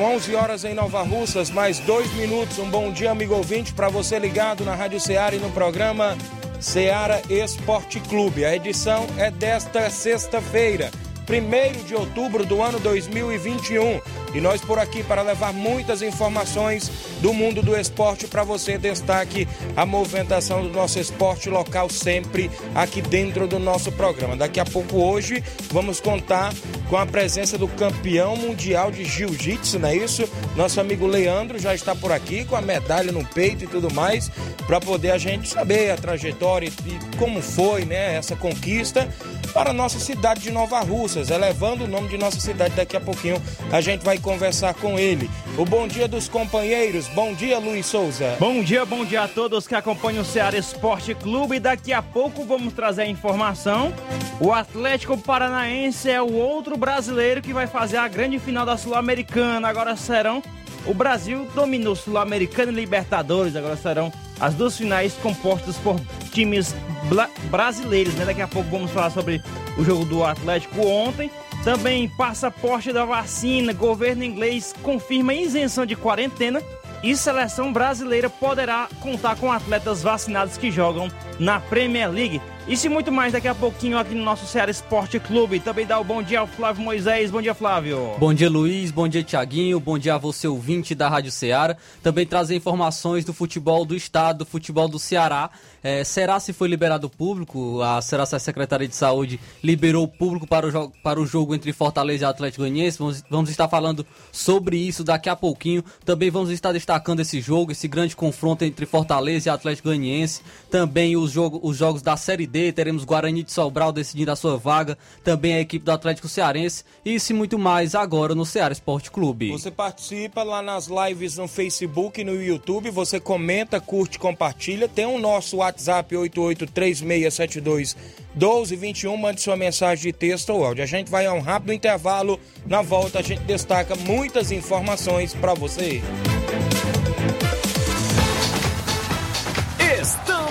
São 11 horas em Nova Russas, mais dois minutos. Um bom dia, amigo ouvinte, para você ligado na Rádio Ceará e no programa Ceará Esporte Clube. A edição é desta sexta-feira, 1 de outubro do ano 2021. E nós por aqui para levar muitas informações do mundo do esporte para você. Destaque a movimentação do nosso esporte local sempre aqui dentro do nosso programa. Daqui a pouco hoje vamos contar com a presença do campeão mundial de jiu-jitsu, não é isso? Nosso amigo Leandro já está por aqui com a medalha no peito e tudo mais, para poder a gente saber a trajetória e como foi, né, essa conquista para nossa cidade de Nova Russas, elevando o nome de nossa cidade daqui a pouquinho. A gente vai conversar com ele. O bom dia dos companheiros. Bom dia, Luiz Souza. Bom dia, bom dia a todos que acompanham o Ceará Esporte Clube. Daqui a pouco vamos trazer a informação. O Atlético Paranaense é o outro brasileiro que vai fazer a grande final da Sul-Americana. Agora serão. O Brasil dominou Sul-Americana e Libertadores. Agora serão as duas finais compostas por times brasileiros. Né? Daqui a pouco vamos falar sobre o jogo do Atlético ontem. Também passaporte da vacina, governo inglês confirma isenção de quarentena e seleção brasileira poderá contar com atletas vacinados que jogam na Premier League. Isso e muito mais daqui a pouquinho aqui no nosso Ceará Esporte Clube. Também dá o bom dia ao Flávio Moisés. Bom dia, Flávio. Bom dia, Luiz. Bom dia, Tiaguinho. Bom dia a você, ouvinte da Rádio Ceará. Também trazer informações do futebol do estado, do futebol do Ceará. É, será se foi liberado o público? A, será se a Secretaria de Saúde liberou o público para o, para o jogo entre Fortaleza e Atlético Goianiense? Vamos, vamos estar falando sobre isso daqui a pouquinho. Também vamos estar destacando esse jogo, esse grande confronto entre Fortaleza e Atlético Goianiense. Também os, jogo, os jogos da Série Teremos Guarani de Sobral decidindo a sua vaga, também a equipe do Atlético Cearense e isso e muito mais agora no Ceará Esporte Clube. Você participa lá nas lives no Facebook e no YouTube, você comenta, curte, compartilha. Tem o nosso WhatsApp 883672 1221, mande sua mensagem de texto ou áudio. A gente vai a um rápido intervalo. Na volta a gente destaca muitas informações para você.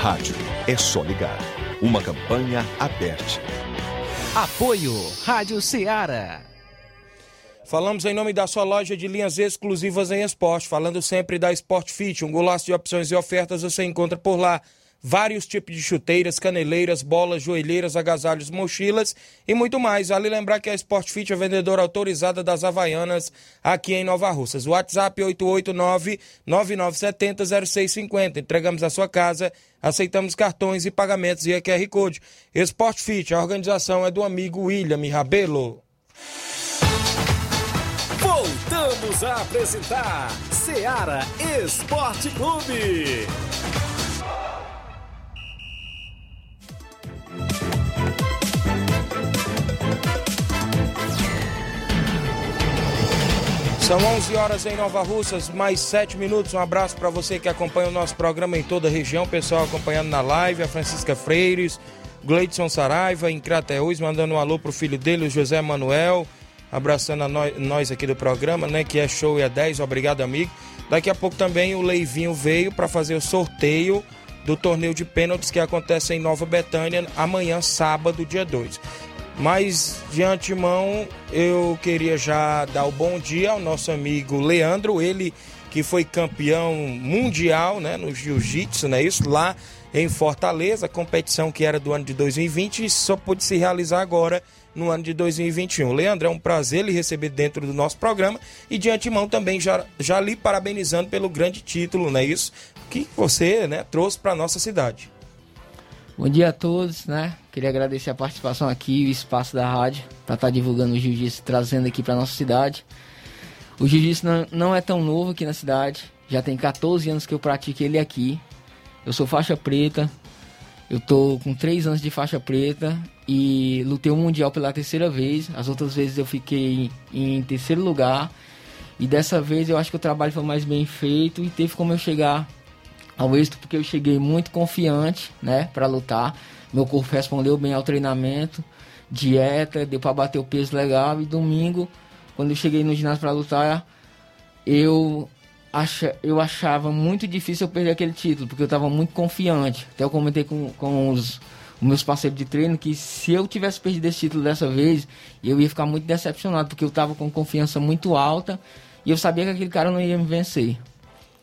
Rádio é só ligar. Uma campanha aberta. Apoio Rádio Ceará. Falamos em nome da sua loja de linhas exclusivas em esporte, falando sempre da Sport Fit, um golaço de opções e ofertas você encontra por lá. Vários tipos de chuteiras, caneleiras, bolas, joelheiras, agasalhos, mochilas e muito mais. Vale lembrar que a Sport Fit é vendedora autorizada das Havaianas aqui em Nova Russas. WhatsApp 889-9970-0650. Entregamos a sua casa, aceitamos cartões e pagamentos via QR Code. Sport Fit, a organização é do amigo William Rabelo. Voltamos a apresentar Seara Esporte Clube. São 11 horas em Nova Russas, mais 7 minutos. Um abraço para você que acompanha o nosso programa em toda a região. Pessoal acompanhando na live, a Francisca Freires, Gleidson Saraiva, em Crateús, mandando um alô pro filho dele, o José Manuel. Abraçando a nós, nós aqui do programa, né? Que é show e é 10. Obrigado, amigo. Daqui a pouco também o Leivinho veio para fazer o sorteio do torneio de pênaltis que acontece em Nova Betânia amanhã, sábado, dia 2. Mas de antemão eu queria já dar o bom dia ao nosso amigo Leandro, ele que foi campeão mundial né, no jiu-jitsu, né, isso lá em Fortaleza, competição que era do ano de 2020 e só pôde se realizar agora no ano de 2021. Leandro, é um prazer lhe receber dentro do nosso programa e de antemão também já, já lhe parabenizando pelo grande título, né, isso que você né, trouxe para nossa cidade. Bom dia a todos, né? Queria agradecer a participação aqui, o espaço da rádio, para estar tá divulgando o jiu-jitsu, trazendo aqui para nossa cidade. O jiu-jitsu não, não é tão novo aqui na cidade, já tem 14 anos que eu pratico ele aqui. Eu sou faixa preta, eu tô com 3 anos de faixa preta e lutei o Mundial pela terceira vez. As outras vezes eu fiquei em terceiro lugar. E dessa vez eu acho que o trabalho foi mais bem feito e teve como eu chegar ao êxito porque eu cheguei muito confiante, né, para lutar. Meu corpo respondeu bem ao treinamento, dieta, deu para bater o peso legal e domingo, quando eu cheguei no ginásio para lutar, eu acha, eu achava muito difícil eu perder aquele título, porque eu estava muito confiante. Até eu comentei com, com os, os meus parceiros de treino que se eu tivesse perdido esse título dessa vez, eu ia ficar muito decepcionado, porque eu estava com confiança muito alta e eu sabia que aquele cara não ia me vencer,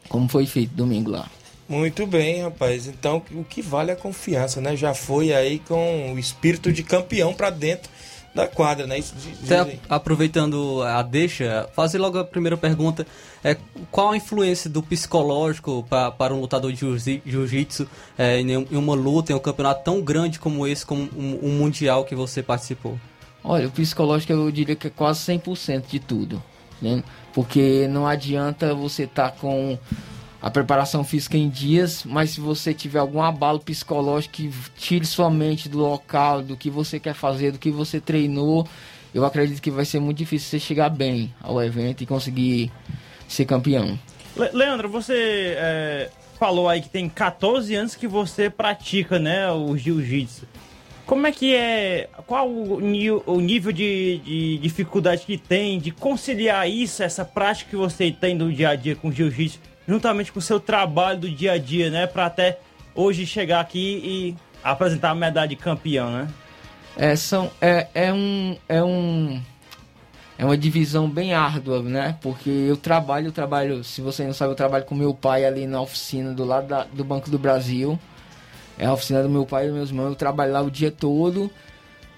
como foi feito domingo lá. Muito bem, rapaz. Então, o que vale é a confiança, né? Já foi aí com o espírito de campeão para dentro da quadra, né? Isso, Até aproveitando a deixa, fazer logo a primeira pergunta. É, qual a influência do psicológico pra, para um lutador de jiu-jitsu é, em, em, uma luta, em um campeonato tão grande como esse, como um, um mundial que você participou? Olha, o psicológico eu diria que é quase 100% de tudo. Né? Porque não adianta você estar tá com a preparação física em dias, mas se você tiver algum abalo psicológico que tire sua mente do local, do que você quer fazer, do que você treinou, eu acredito que vai ser muito difícil você chegar bem ao evento e conseguir ser campeão. Le Leandro, você é, falou aí que tem 14 anos que você pratica né, o jiu-jitsu. Como é que é? Qual o, o nível de, de, dificuldade que tem de conciliar isso, essa prática que você tem no dia a dia com o jiu-jitsu? Juntamente com o seu trabalho do dia a dia, né? Para até hoje chegar aqui e apresentar a medalha de campeão, né? É, são, é, é um. É um. É uma divisão bem árdua, né? Porque eu trabalho, eu trabalho, se você não sabe, eu trabalho com meu pai ali na oficina do lado da, do Banco do Brasil. É a oficina do meu pai e dos meus irmãos. Eu trabalho lá o dia todo.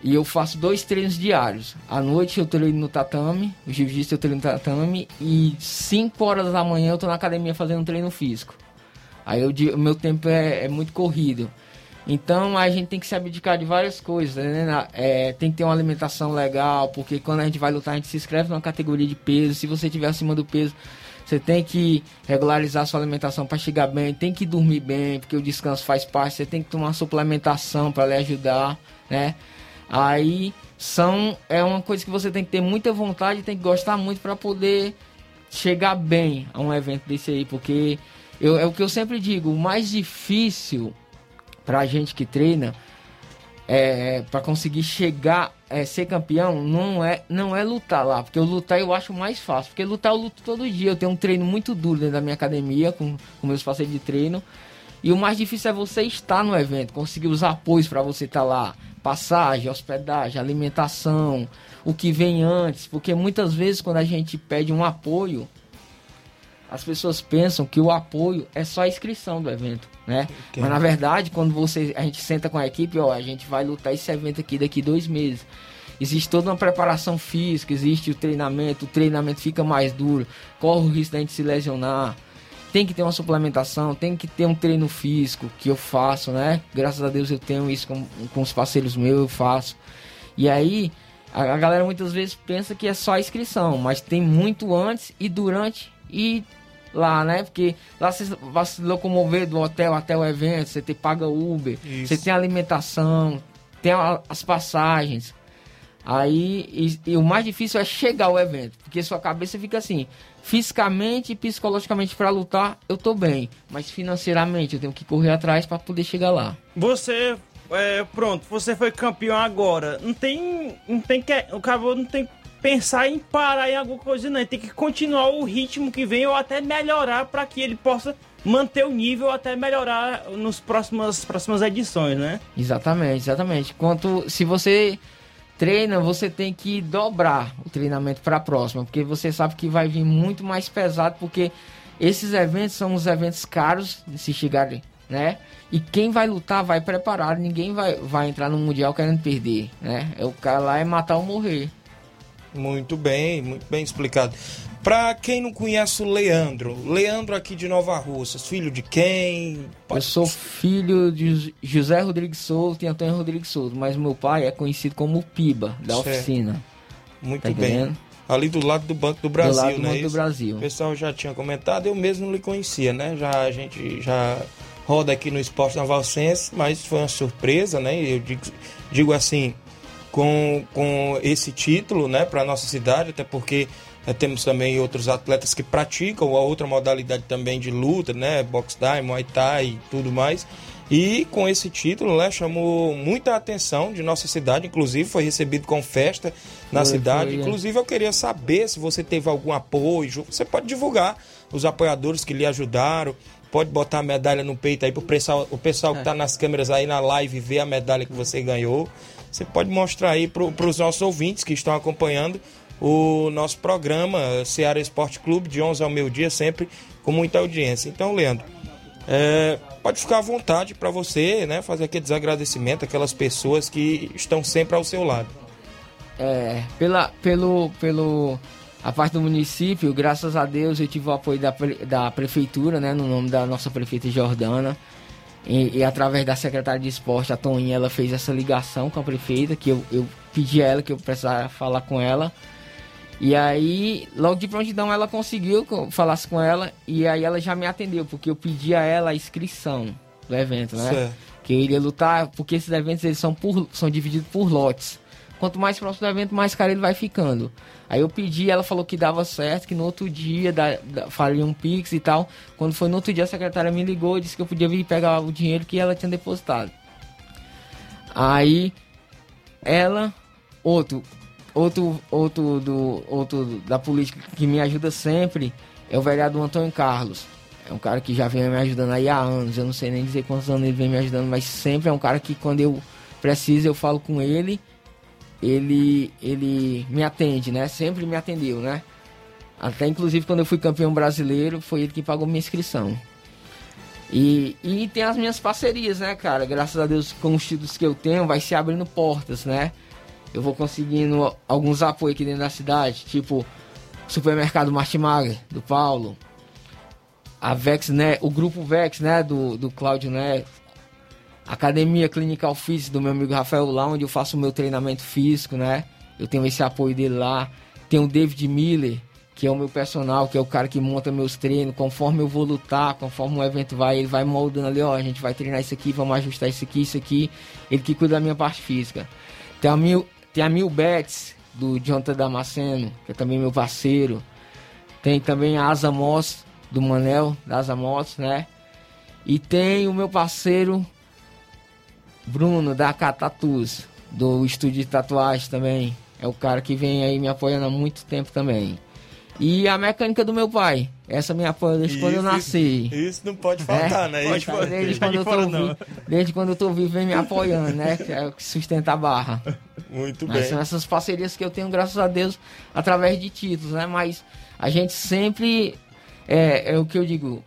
E eu faço dois treinos diários. À noite eu treino no tatame, o jiu-jitsu eu treino no tatame, e 5 horas da manhã eu tô na academia fazendo treino físico. Aí o meu tempo é, é, muito corrido. Então a gente tem que se abdicar de várias coisas, né? É, tem que ter uma alimentação legal, porque quando a gente vai lutar, a gente se inscreve numa categoria de peso. Se você estiver acima do peso, você tem que regularizar sua alimentação para chegar bem, tem que dormir bem, porque o descanso faz parte. Você tem que tomar suplementação para lhe ajudar, né? Aí são é uma coisa que você tem que ter muita vontade, tem que gostar muito para poder chegar bem a um evento desse aí, porque eu, é o que eu sempre digo, o mais difícil para a gente que treina é, para conseguir chegar é, ser campeão não é não é lutar lá, porque eu lutar eu acho mais fácil, porque lutar eu luto todo dia, eu tenho um treino muito duro dentro da minha academia com, com meus parceiros de treino. E o mais difícil é você estar no evento, conseguir os apoios para você estar tá lá passagem, hospedagem, alimentação, o que vem antes, porque muitas vezes quando a gente pede um apoio, as pessoas pensam que o apoio é só a inscrição do evento, né? Mas na verdade, quando você a gente senta com a equipe, ó, a gente vai lutar esse evento aqui daqui dois meses. Existe toda uma preparação física, existe o treinamento, o treinamento fica mais duro, corre o risco da gente se lesionar. Tem que ter uma suplementação, tem que ter um treino físico que eu faço, né? Graças a Deus eu tenho isso com, com os parceiros meus, eu faço. E aí, a, a galera muitas vezes pensa que é só a inscrição, mas tem muito antes e durante e lá, né? Porque lá você vai se locomover do hotel até o evento, você tem, paga Uber, Isso. você tem alimentação, tem as passagens. Aí, e, e o mais difícil é chegar ao evento, porque sua cabeça fica assim, fisicamente e psicologicamente para lutar, eu tô bem, mas financeiramente eu tenho que correr atrás para poder chegar lá. Você, é, pronto, você foi campeão agora. Não tem, não tem que, o cara não tem que pensar em parar em alguma coisa, não. Ele tem que continuar o ritmo que vem ou até melhorar para que ele possa manter o nível até melhorar nos próximas próximas edições, né? Exatamente, exatamente. Quanto se você treina, você tem que dobrar o treinamento para a próxima, porque você sabe que vai vir muito mais pesado, porque esses eventos são os eventos caros de se chegarem, né? E quem vai lutar vai preparado, ninguém vai, vai entrar no mundial querendo perder, né? É o cara lá é matar ou morrer. Muito bem, muito bem explicado. Pra quem não conhece o Leandro, Leandro aqui de Nova Russas, filho de quem? Eu sou filho de José Rodrigues Souto e Antônio Rodrigues Souto, mas meu pai é conhecido como Piba, da Certo. oficina. Muito Tá bem. entendendo? Ali do lado do Banco do Brasil, lado do né? Banco do? Brasil. O pessoal já tinha comentado, eu mesmo não lhe conhecia, né? Já a gente já roda aqui no Esporte Navalcense, mas foi uma surpresa, né? Eu digo, digo assim, com, com esse título, né, para nossa cidade, até porque eh, temos também outros atletas que praticam a outra modalidade também de luta, né, box time, muay thai e tudo mais. E com esse título, né, chamou muita atenção de nossa cidade, inclusive foi recebido com festa na Foi, cidade. foi, é. Inclusive eu queria saber se você teve algum apoio, você pode divulgar os apoiadores que lhe ajudaram, pode botar a medalha no peito aí pro pessoal, o pessoal que tá nas câmeras aí na live ver a medalha que você ganhou. Você pode mostrar aí para os nossos ouvintes que estão acompanhando o nosso programa Ceará Esporte Clube de 11 ao meio-dia, sempre com muita audiência. Então, Leandro, é, pode ficar à vontade para você, né, fazer aqueles agradecimentos àquelas pessoas que estão sempre ao seu lado. É, pela, pelo, pelo, a parte do município, graças a Deus eu tive o apoio da, da prefeitura, né, no nome da nossa prefeita Jordana. E, e através da secretária de esporte, a Toninha, ela fez essa ligação com a prefeita, que eu, eu pedi a ela que eu precisava falar com ela. E aí, logo de prontidão, ela conseguiu que eu falasse com ela, e aí ela já me atendeu, porque eu pedi a ela a inscrição do evento, né? Certo. Que eu iria lutar, porque esses eventos eles são, por, são divididos por lotes. Quanto mais próximo do evento, mais caro ele vai ficando. Aí eu pedi, ela falou que dava certo, que no outro dia da, da, faria um pix e tal. Quando foi no outro dia, a secretária me ligou e disse que eu podia vir pegar o dinheiro que ela tinha depositado. Aí ela, outro, outro, outro do, outro da política que me ajuda sempre é o vereador Antônio Carlos. É um cara que já vem me ajudando aí há anos. Eu não sei nem dizer quantos anos ele vem me ajudando, mas sempre é um cara que quando eu preciso eu falo com ele, ele ele me atende, né? Sempre me atendeu, né? Até inclusive quando eu fui campeão brasileiro, foi ele que pagou minha inscrição. E, e tem as minhas parcerias, né, cara? Graças a Deus, com os títulos que eu tenho, vai se abrindo portas, né? Eu vou conseguindo alguns apoios aqui dentro da cidade, tipo Supermercado Martimag, do Paulo. A Vex, né? O grupo Vex, né? Do, do Cláudio Neto. Academia Clinical Física do meu amigo Rafael lá, onde eu faço o meu treinamento físico, né? Eu tenho esse apoio dele lá. Tem o David Miller, que é o meu personal, que é o cara que monta meus treinos. Conforme eu vou lutar, conforme o evento vai, ele vai moldando ali, ó, a gente vai treinar isso aqui, vamos ajustar isso aqui, isso aqui. Ele que cuida da minha parte física. Tem a Mil, tem a Mil Betts, do Jonathan Damasceno, que é também meu parceiro. Tem também a Asa Moss, do Manel, da Asa Moss, né? E tem o meu parceiro Bruno, da Catatus, do estúdio de tatuagem também. É o cara que vem aí me apoiando há muito tempo também. E a mecânica do meu pai. Essa me apoia desde quando eu nasci. Isso não pode faltar, né? Pode Isso desde, quando eu tô fora, vivo, desde quando eu tô vivo, vem me apoiando, né? Que é o que sustenta a barra. Muito Mas bem. são essas parcerias que eu tenho, graças a Deus, através de títulos, né? Mas a gente sempre é, é o que eu digo.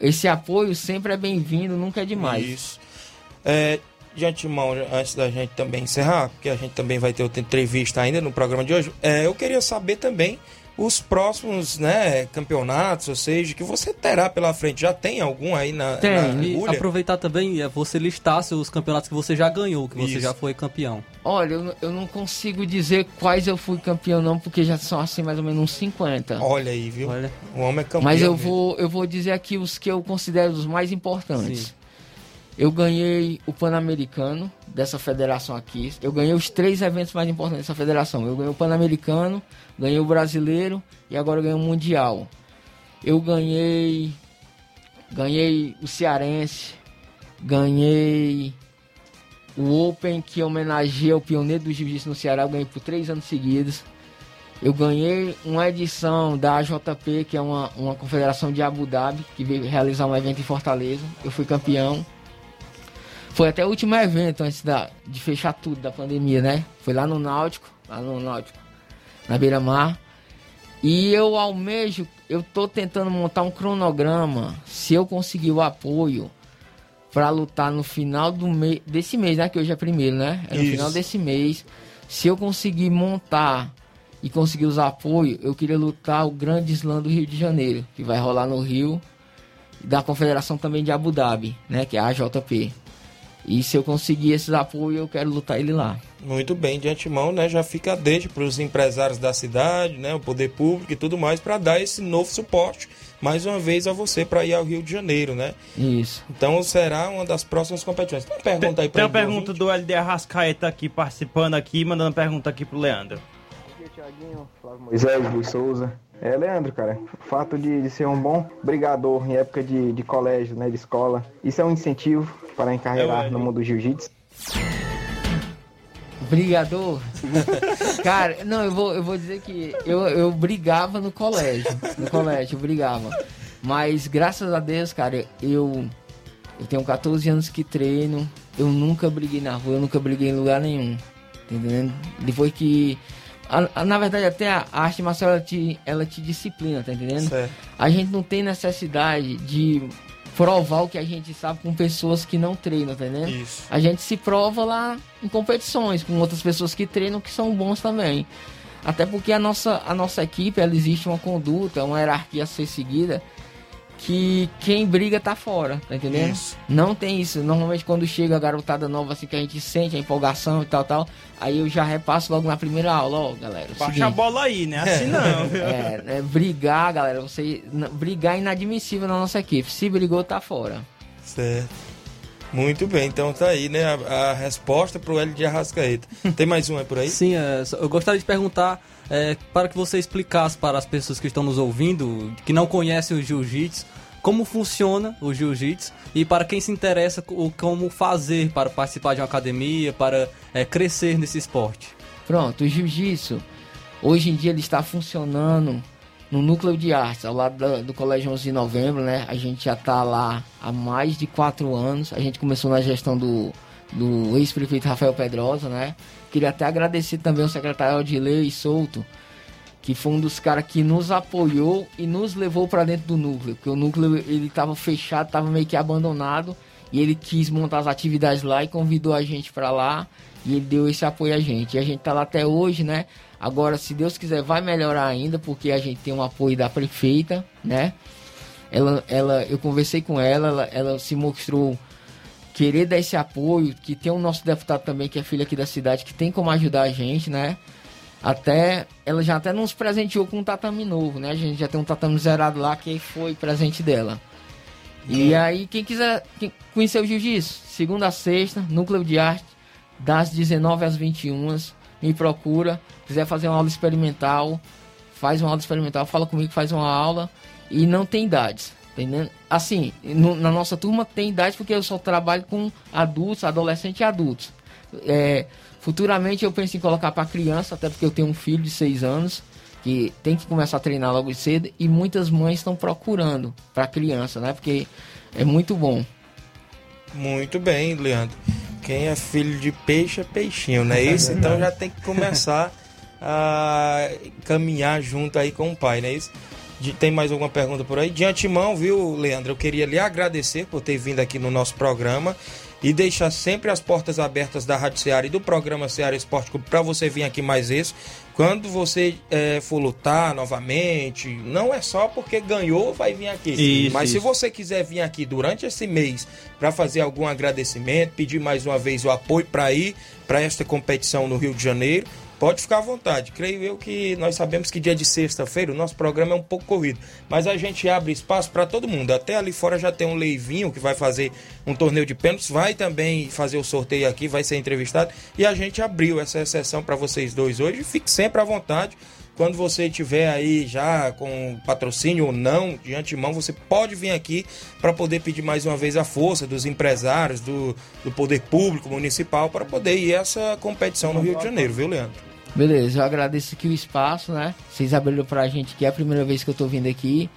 Esse apoio sempre é bem-vindo, nunca é demais. Isso. É, de antemão, antes da gente também encerrar, porque a gente também vai ter outra entrevista ainda no programa de hoje, é, eu queria saber também os próximos né, campeonatos, ou seja, que você terá pela frente. Já tem algum aí na, tem. na e agulha? aproveitar também, é você listar os campeonatos que você já ganhou, que você Isso. já foi campeão. Olha, eu, eu, não consigo dizer quais eu fui campeão não, porque já são assim mais ou menos uns 50. Olha aí, viu? Olha. O homem é campeão. Mas eu vou, eu vou dizer aqui os que eu considero os mais importantes. Sim. Eu ganhei o Pan-Americano dessa federação aqui. Eu ganhei os três eventos mais importantes dessa federação. Eu ganhei o Pan-Americano, ganhei o Brasileiro e agora ganhei o Mundial. Eu ganhei. Ganhei o Cearense, ganhei o Open que homenageia o pioneiro do jiu-jitsu no Ceará. Eu ganhei por três anos seguidos. Eu ganhei uma edição da AJP, que é uma, uma confederação de Abu Dhabi, que veio realizar um evento em Fortaleza. Eu fui campeão. Foi até o último evento antes da, de fechar tudo da pandemia, né? Foi lá no Náutico, lá no Náutico, na beira-mar. E eu almejo, eu tô tentando montar um cronograma, se eu conseguir o apoio para lutar no final do mês, desse mês, né? Que hoje é primeiro, né? É no Isso. final desse mês. Se eu conseguir montar e conseguir usar apoio, eu queria lutar o Grande Slam do Rio de Janeiro, que vai rolar no Rio, da Confederação também de Abu Dhabi, né? Que é a AJP. E se eu conseguir esses apoios, eu quero lutar ele lá. Muito bem, de antemão, né? Já fica a deixa para os empresários da cidade, né? O poder público e tudo mais, para dar esse novo suporte, mais uma vez, a você para ir ao Rio de Janeiro, né? Isso. Então será uma das próximas competições. Tem uma pergunta aí para Tem uma pergunta do LD Arrascaeta aqui, participando aqui, mandando pergunta aqui pro Leandro. Aqui, Tiaguinho, Flávio Moisés, Luiz Souza. É, Leandro, cara, o fato de, de, ser um bom brigador em época de, de colégio, né, de escola, isso é um incentivo para encarregar é, no mundo do jiu-jitsu? Brigador? Cara, não, eu vou, eu vou dizer que eu, eu brigava no colégio. No colégio, eu brigava. Mas graças a Deus, cara, eu, eu tenho 14 anos que treino. Eu nunca briguei na rua, eu nunca briguei em lugar nenhum. Tá entendendo? Depois que. A, a, na verdade, até a arte marcial ela te, ela te disciplina, tá entendendo? Certo. A gente não tem necessidade de provar o que a gente sabe com pessoas que não treinam, tá entendendo? Isso. A gente se prova lá em competições com outras pessoas que treinam que são bons também. Até porque a nossa, a nossa equipe, ela existe uma conduta, uma hierarquia a ser seguida que quem briga tá fora, tá entendendo? Isso. Não tem isso. Normalmente quando chega a garotada nova, assim, que a gente sente a empolgação e tal, tal, aí eu já repasso logo na primeira aula, ó, galera. Baixa seguinte, a bola aí, né? Assim não. é, é, brigar, galera, você. Brigar é inadmissível na nossa equipe. Se brigou, tá fora. Certo. Muito bem, então tá aí, né? A, a resposta pro L de Arrascaeta. Tem mais um aí por aí? Sim, é, eu gostaria de perguntar é, para que você explicasse para as pessoas que estão nos ouvindo, que não conhecem o jiu-jitsu, como funciona o jiu-jitsu e para quem se interessa o como fazer para participar de uma academia, para é, crescer nesse esporte. Pronto, o jiu-jitsu hoje em dia ele está funcionando no núcleo de artes, ao lado do, do Colégio 11 de Novembro, né? A gente já está lá há mais de quatro anos. A gente começou na gestão do, do ex-prefeito Rafael Pedrosa, né? Queria até agradecer também ao secretário de Lei Souto, que foi um dos caras que nos apoiou e nos levou para dentro do núcleo, porque o núcleo ele estava fechado, estava meio que abandonado e ele quis montar as atividades lá e convidou a gente para lá e ele deu esse apoio a gente. E a gente tá lá até hoje, né? Agora, se Deus quiser, vai melhorar ainda, porque a gente tem um apoio da prefeita, né? Ela, ela, eu conversei com ela, ela, ela se mostrou querer dar esse apoio, que tem o nosso deputado também, que é filho aqui da cidade, que tem como ajudar a gente, né? Até, ela já até nos presenteou com um tatame novo, né? A gente já tem um tatame zerado lá que foi presente dela. E aí, quem quiser conhecer o jiu-jitsu, segunda a sexta, Núcleo de Arte, das 19 às 21, me procura. Quiser fazer uma aula experimental, faz uma aula experimental, fala comigo, faz uma aula. E não tem idades, entendendo? Assim, no, na nossa turma tem idade porque eu só trabalho com adultos, adolescentes e adultos. É, Futuramente eu penso em colocar para criança, até porque eu tenho um filho de 6 anos que tem que começar a treinar logo cedo e muitas mães estão procurando para criança, né? Porque é muito bom. Muito bem, Leandro. Quem é filho de peixe é peixinho, né? Isso então já tem que começar a caminhar junto aí com o pai, né? Isso. De- Tem mais alguma pergunta por aí? De antemão, viu, Leandro? Eu queria lhe agradecer por ter vindo aqui no nosso programa e deixar sempre as portas abertas da Rádio Ceará e do programa Ceará Esporte Clube para você vir aqui mais vezes. Quando você eh, for lutar novamente, não é só porque ganhou vai vir aqui. Isso, Mas se isso. você quiser vir aqui durante esse mês para fazer algum agradecimento, pedir mais uma vez o apoio para ir para esta competição no Rio de Janeiro, pode ficar à vontade. Creio eu que nós sabemos que dia de sexta-feira o nosso programa é um pouco corrido, mas a gente abre espaço para todo mundo. Até ali fora já tem um Leivinho que vai fazer um torneio de pênaltis, vai também fazer o sorteio aqui, vai ser entrevistado e a gente abriu essa exceção para vocês dois hoje. Fique sempre à vontade. Quando você tiver aí já com patrocínio ou não, de antemão, você pode vir aqui para poder pedir mais uma vez a força dos empresários, do, do poder público municipal, para poder ir essa competição no Rio de Janeiro, viu, Leandro? Beleza, eu agradeço aqui o espaço, né? Vocês abriram pra gente que é a primeira vez que eu tô vindo aqui.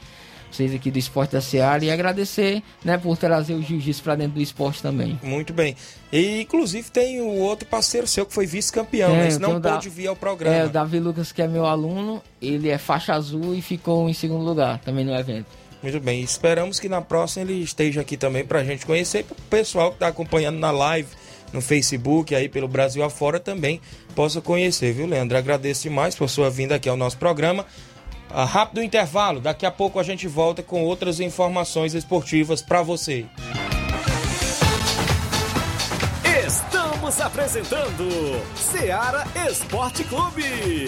Vocês aqui do Esporte da Seara. E agradecer, né, por trazer o jiu-jitsu pra dentro do esporte também. Muito bem. E inclusive tem o outro parceiro seu que foi vice-campeão, É, mas eu não o Da- pôde vir ao programa. É, o Davi Lucas, que é meu aluno, ele é faixa azul e ficou em segundo lugar também no evento. Muito bem, esperamos que na próxima ele esteja aqui também pra gente conhecer, para o pessoal que tá acompanhando na live, no Facebook, aí pelo Brasil afora também possa conhecer, viu, Leandro? Agradeço demais por sua vinda aqui ao nosso programa. Ah, rápido intervalo, daqui a pouco a gente volta com outras informações esportivas pra você. Estamos apresentando Seara Esporte Clube.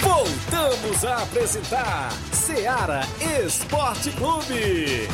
Voltamos a apresentar Seara Esporte Clube.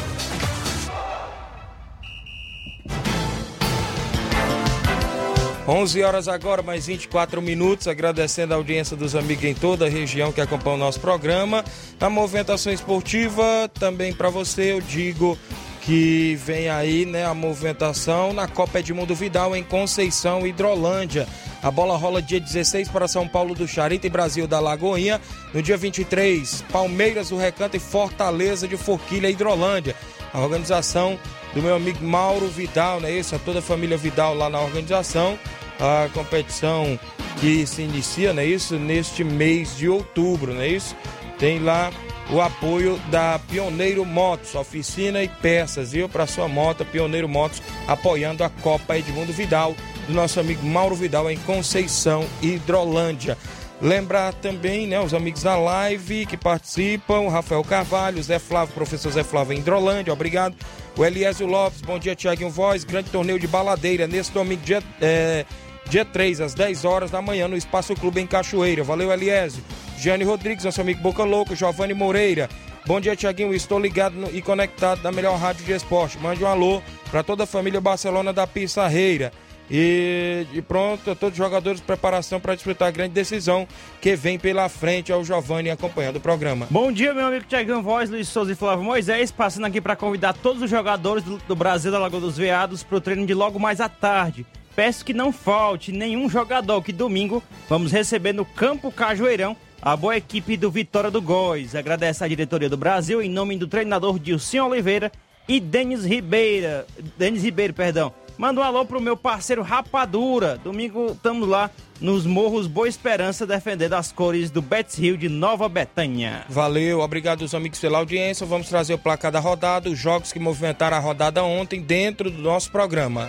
11 horas agora, mais 24 minutos, agradecendo a audiência dos amigos em toda a região que acompanham o nosso programa. A movimentação esportiva, também para você, eu digo que vem aí, né, a movimentação na Copa Edmundo Vidal em Conceição, Hidrolândia. A bola rola dia 16 para São Paulo do Charita e Brasil da Lagoinha. No dia 23, Palmeiras do Recanto e Fortaleza de Forquilha, Hidrolândia. A organização do meu amigo Mauro Vidal, né? Isso, a toda a família Vidal lá na organização. A competição que se inicia, né? Isso, neste mês de outubro, né? Isso, tem lá o apoio da Pioneiro Motos, oficina e peças, viu? Para sua moto, Pioneiro Motos apoiando a Copa Edmundo Vidal, do nosso amigo Mauro Vidal em Conceição, Hidrolândia. Lembrar também, né, os amigos da live que participam, Rafael Carvalho, Zé Flávio, professor Zé Flávio em Hidrolândia, obrigado. O Eliésio Lopes, bom dia, Tiaguinho Voz, grande torneio de baladeira nesse domingo, dia, é, dia 3, às 10 horas da manhã, no Espaço Clube em Cachoeira. Valeu, Eliésio. Gianni Rodrigues, nosso amigo Boca Louco, Giovanni Moreira. Bom dia, Tiaguinho. Estou ligado e conectado na melhor rádio de esporte. Mande um alô para toda a família Barcelona da Pissarreira. E, e pronto, todos os jogadores de preparação para disputar a grande decisão que vem pela frente ao Giovanni acompanhando o programa. Bom dia, meu amigo Tiagão Voz, Luiz Souza e Flávio Moisés, passando aqui para convidar todos os jogadores do, do Brasil da Lagoa dos Veados para o treino de logo mais à tarde. Peço que não falte nenhum jogador, que domingo vamos receber no Campo Cajueirão a boa equipe do Vitória do Góis. Agradece a diretoria do Brasil em nome do treinador Dilcinho Oliveira e Denis Ribeira. Denis Ribeiro, perdão. Manda um alô pro meu parceiro Rapadura. Domingo estamos lá nos Morros Boa Esperança defendendo as cores do Betts Rio de Nova Betânia. Valeu, obrigado aos amigos pela audiência. Vamos trazer o placar da rodada, os jogos que movimentaram a rodada ontem dentro do nosso programa.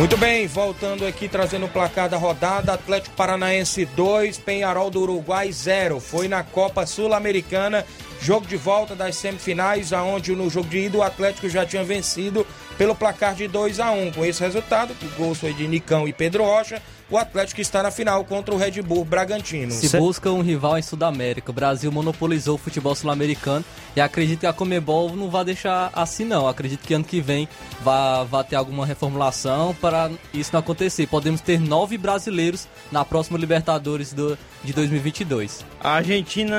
Muito bem, voltando aqui, trazendo o placar da rodada: Atlético Paranaense 2, Penharol do Uruguai 0. Foi na Copa Sul-Americana, jogo de volta das semifinais, aonde no jogo de ida o Atlético já tinha vencido pelo placar de 2 a 1 Com esse resultado, o gol foi de Nicão e Pedro Rocha, o Atlético está na final contra o Red Bull Bragantino. Se busca um rival em Sudamérica, o Brasil monopolizou o futebol sul-americano e acredito que a Comebol não vai deixar assim não. Acredito que ano que vem vai, vai ter alguma reformulação para isso não acontecer. Podemos ter nove brasileiros na próxima Libertadores do, de 2022. A Argentina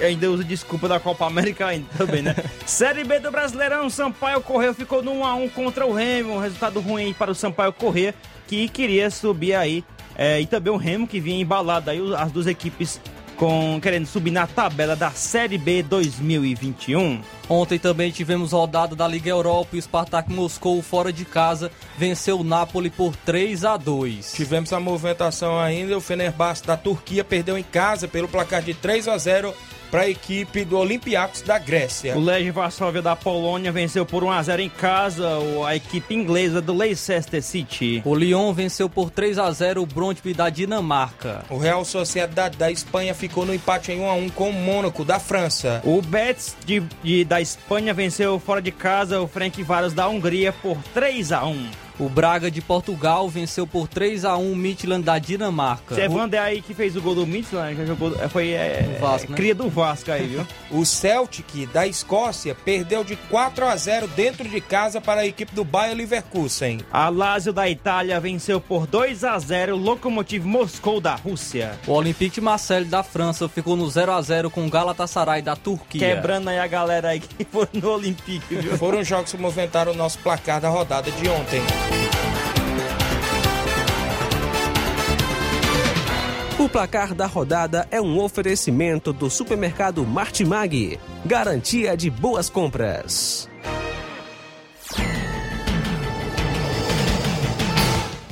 ainda usa desculpa da Copa América ainda também, né? Série B do Brasileirão, Sampaio Correia ficou no 1x1 contra o Remo, um resultado ruim para o Sampaio Correia, que queria subir aí, é, e também o Remo que vinha embalado aí, as duas equipes com querendo subir na tabela da Série B 2021. Ontem também tivemos rodada da Liga Europa e o Spartak Moscou fora de casa venceu o Napoli por 3 a 2. Tivemos a movimentação ainda, o Fenerbahçe da Turquia perdeu em casa pelo placar de 3 a 0 para a equipe do Olympiacos da Grécia. O Lech Varsóvia da Polônia venceu por 1 a 0 em casa a equipe inglesa do Leicester City. O Lyon venceu por 3 a 0 o Brøndby da Dinamarca. O Real Sociedade da Espanha ficou no empate em 1 a 1 com o Mônaco da França. O Betis de, de, da Espanha venceu fora de casa o Frank Varos da Hungria por 3 a 1. O Braga de Portugal venceu por 3 a 1 o Midland da Dinamarca. Zevander aí que fez o gol do Midland, que jogou, foi é, Vasco, né? cria do Vasco aí, viu? o Celtic da Escócia perdeu de 4 a 0 dentro de casa para a equipe do Bayer Leverkusen. A Lazio da Itália venceu por 2 a 0 o Lokomotiv Moscou da Rússia. O Olympique de Marseille da França ficou no 0 a 0 com o Galatasaray da Turquia. Quebrando aí a galera aí que foi no Olympique, viu? Foram jogos que movimentaram o nosso placar da rodada de ontem. O placar da rodada é um oferecimento do supermercado Martimag. Garantia de boas compras.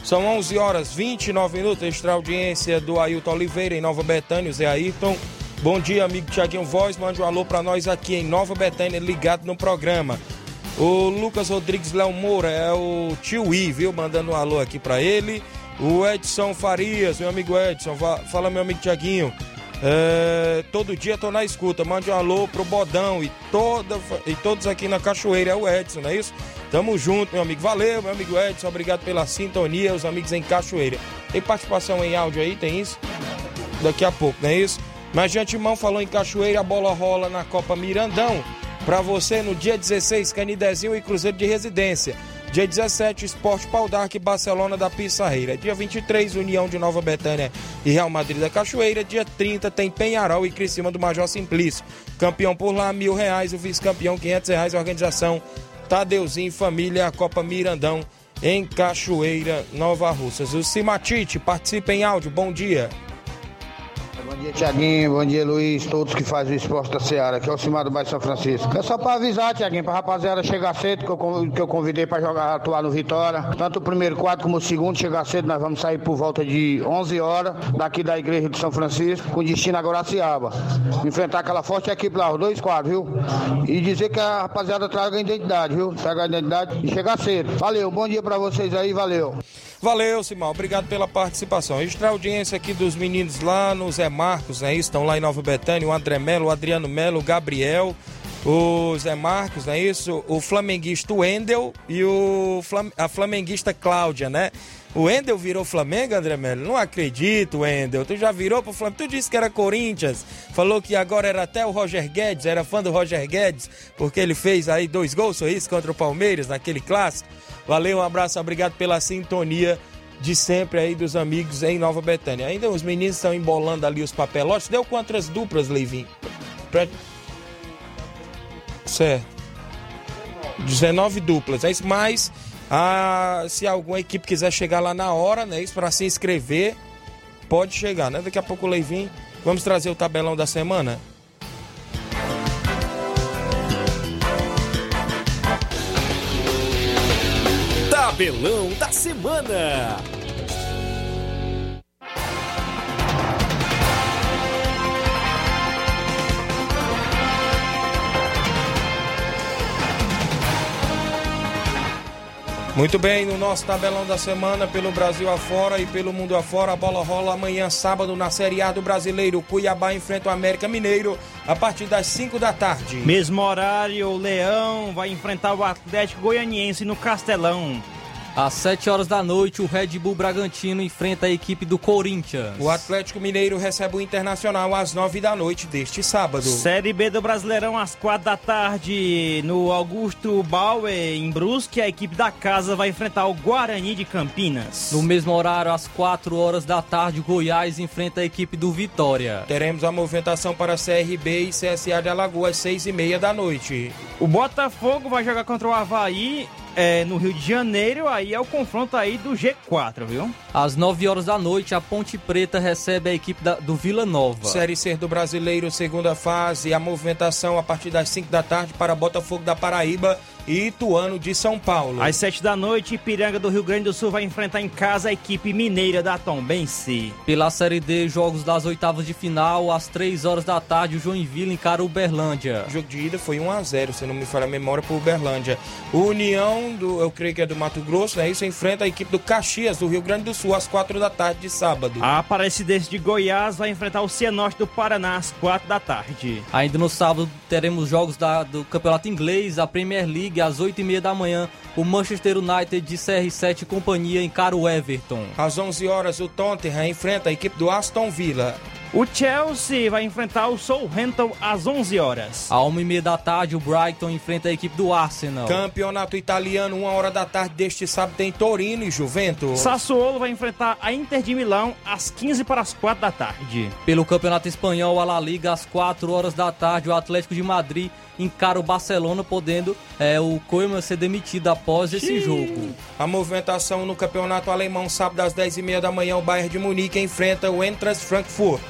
São 11 horas 29 minutos. Extra audiência do Ailton Oliveira em Nova Betânia, Zé Ayrton. Bom dia, amigo Tiaguinho Voz. Mande um alô para nós aqui em Nova Betânia, ligado no programa. O Lucas Rodrigues Léo Moura é o tio I, viu? Mandando um alô aqui para ele. O Edson Farias, meu amigo Edson, fala meu amigo Tiaguinho. É, todo dia tô na escuta, mande um alô pro Bodão e, toda, e todos aqui na Cachoeira, é o Edson, não é isso? Tamo junto, meu amigo. Valeu, meu amigo Edson, obrigado pela sintonia, os amigos em Cachoeira. Tem participação em áudio aí, tem isso? Daqui a pouco, não é isso? Mas de antemão falou em Cachoeira, a bola rola na Copa Mirandão. Pra você no dia 16, Canidezinho e Cruzeiro de Residência. Dia 17, Esporte Pau Dark Barcelona da Pissarreira. Dia 23, União de Nova Betânia e Real Madrid da Cachoeira. Dia 30, tem Penharol e Criciúma do Major Simplício. Campeão por lá, mil reais. O vice-campeão, quinhentos reais. Organização Tadeuzinho Família, a Copa Mirandão em Cachoeira, Nova Russas. O Simatite participa em áudio. Bom dia. Bom dia, Tiaguinho. Bom dia, Luiz. Todos que fazem o esporte da Seara, aqui é o Cimar do Bairro São Francisco. É só pra avisar, Tiaguinho, pra rapaziada chegar cedo, que eu, que eu convidei pra jogar, atuar no Vitória. Tanto o primeiro quadro como o segundo, chegar cedo, nós vamos sair por volta de 11 horas, daqui da igreja de São Francisco, com destino a Guaraciaba. Enfrentar aquela forte equipe lá, os dois quadros, viu? E dizer que a rapaziada traga a identidade, viu? Traga a identidade e chegar cedo. Valeu, bom dia pra vocês aí, valeu. Valeu, Simão. Obrigado pela participação. Extra audiência aqui dos meninos lá no Zé Marcos, né? Estão lá em Nova Betânia, o André Melo, o Adriano Melo, o Gabriel, o Zé Marcos, não é isso? O flamenguista Wendel e o Flam... a flamenguista Cláudia, né? O Wendel virou Flamengo, André Melo? Não acredito, Wendel. Tu já virou pro Flamengo? Tu disse que era Corinthians. Falou que agora era até o Roger Guedes, era fã do Roger Guedes, porque ele fez aí dois gols, foi isso, contra o Palmeiras, naquele clássico. Valeu, um abraço, obrigado pela sintonia de sempre aí dos amigos em Nova Betânia. Ainda os meninos estão embolando ali os papelotes. Deu quantas duplas, Leivinho? Pra... Certo. 19 duplas, é isso. Mas ah, se alguma equipe quiser chegar lá na hora, né? Isso para se inscrever, pode chegar, né? Daqui a pouco o Leivinho. Vamos trazer o tabelão da semana? Tabelão da Semana. Muito bem, no nosso tabelão da semana, pelo Brasil afora e pelo mundo afora, a bola rola amanhã, sábado, na Série A do Brasileiro. Cuiabá enfrenta o América Mineiro a partir das 5 da tarde. Mesmo horário, o Leão vai enfrentar o Atlético Goianiense no Castelão. Às 7 horas da noite, o Red Bull Bragantino enfrenta a equipe do Corinthians. O Atlético Mineiro recebe o Internacional às 9 da noite deste sábado. Série B do Brasileirão às 4 da tarde no Augusto Bauer, em Brusque. A equipe da casa vai enfrentar o Guarani de Campinas. No mesmo horário, às 4 horas da tarde, o Goiás enfrenta a equipe do Vitória. Teremos a movimentação para CRB e CSA de Alagoas às 6 e meia da noite. O Botafogo vai jogar contra o Havaí é, no Rio de Janeiro, aí é o confronto aí do G4, viu? Às 9 horas da noite, a Ponte Preta recebe a equipe da, do Vila Nova. Série C do Brasileiro, segunda fase, a movimentação a partir das 5 da tarde para Botafogo da Paraíba e Ituano de São Paulo. Às 7 da noite, Ipiranga do Rio Grande do Sul vai enfrentar em casa a equipe mineira da Tombense. Pela Série D, jogos das oitavas de final, às 3 horas da tarde, o Joinville encara o Uberlândia. O jogo de ida foi 1 a 0 se não me falha a memória, para o Uberlândia. O União, do, eu creio que é do Mato Grosso, né? Isso enfrenta a equipe do Caxias, do Rio Grande do Sul, às 4 da tarde de sábado. A Aparecidense de Goiás vai enfrentar o Cianorte do Paraná às 4 da tarde. Ainda no sábado, teremos jogos da, do Campeonato Inglês, a Premier League, às 8h30 da manhã, o Manchester United de CR7 e companhia encara o Everton. Às 11 horas, o Tottenham enfrenta a equipe do Aston Villa. O Chelsea vai enfrentar o Southampton às 11 horas. À 1h30 da tarde, o Brighton enfrenta a equipe do Arsenal. Campeonato italiano, 1 hora da tarde deste sábado, tem Torino e Juventus. Sassuolo vai enfrentar a Inter de Milão às 15 para as 4 da tarde. Pelo Campeonato Espanhol, a La Liga, às 4 horas da tarde, o Atlético de Madrid encara o Barcelona, podendo é, o Koeman ser demitido após esse jogo. A movimentação no Campeonato Alemão, sábado às 10h30 da manhã, o Bayern de Munique enfrenta o Eintracht Frankfurt.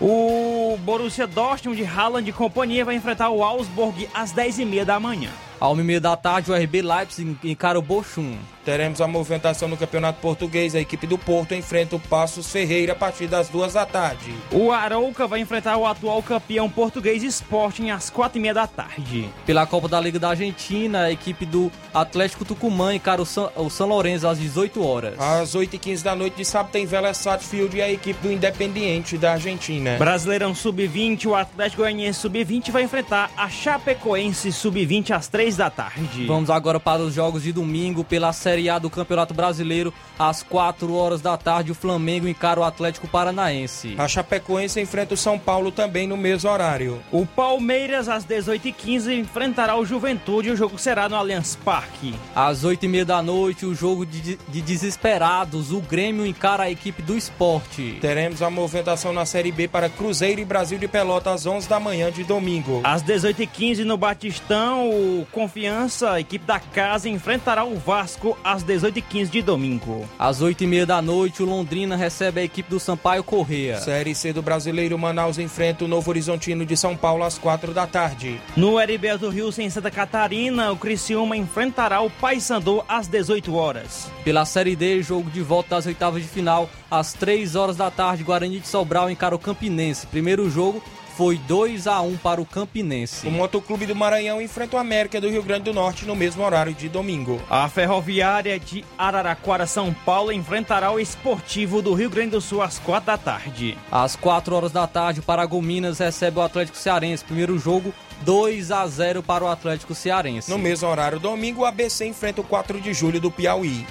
O Borussia Dortmund de Haaland e companhia vai enfrentar o Augsburg às 10h30 da manhã. À 1h30 da tarde, o RB Leipzig encara o Bochum. Teremos a movimentação no Campeonato Português. A equipe do Porto enfrenta o Passos Ferreira a partir das duas da tarde. O Arouca vai enfrentar o atual campeão português Sporting às 4h30 da tarde. Pela Copa da Liga da Argentina, a equipe do Atlético Tucumã encara o São, o São Lourenço às 18 horas. Às 8h15 da noite de sábado tem Vélez Sarsfield e a equipe do Independiente da Argentina. Brasileirão Sub-20, o Atlético Goianiense Sub-20 vai enfrentar a Chapecoense Sub-20 às 3 da tarde. Vamos agora para os jogos de domingo pela Série A do Campeonato Brasileiro. Às 4 horas da tarde, o Flamengo encara o Atlético Paranaense. A Chapecoense enfrenta o São Paulo também no mesmo horário. O Palmeiras, às 18h15, enfrentará o Juventude. O jogo será no Allianz Parque. Às 8h30 da noite, o jogo de, de desesperados. O Grêmio encara a equipe do esporte. Teremos a movimentação na Série B para Cruzeiro e Brasil de Pelota às 11 da manhã de domingo. Às 18h15, no Batistão, o Confiança, a equipe da casa, enfrentará o Vasco às 18h15 de domingo. Às 8h30 da noite, o Londrina recebe a equipe do Sampaio Correia. Série C do Brasileiro, Manaus enfrenta o Novo Horizontino de São Paulo às 4 da tarde. No RB do Rio, em Santa Catarina, o Criciúma enfrentará o Paysandu às 18 horas. Pela Série D, jogo de volta das oitavas de final, às 3 horas da tarde, Guarani de Sobral encara o Campinense. Primeiro jogo foi 2 a 1 para o Campinense. O Motoclube do Maranhão enfrenta o América do Rio Grande do Norte no mesmo horário de domingo. A Ferroviária de Araraquara, São Paulo, enfrentará o Esportivo do Rio Grande do Sul às 4 da tarde. Às 4 horas da tarde, o Paragominas recebe o Atlético Cearense. Primeiro jogo, 2 a 0 para o Atlético Cearense. No mesmo horário, domingo, o ABC enfrenta o 4 de julho do Piauí.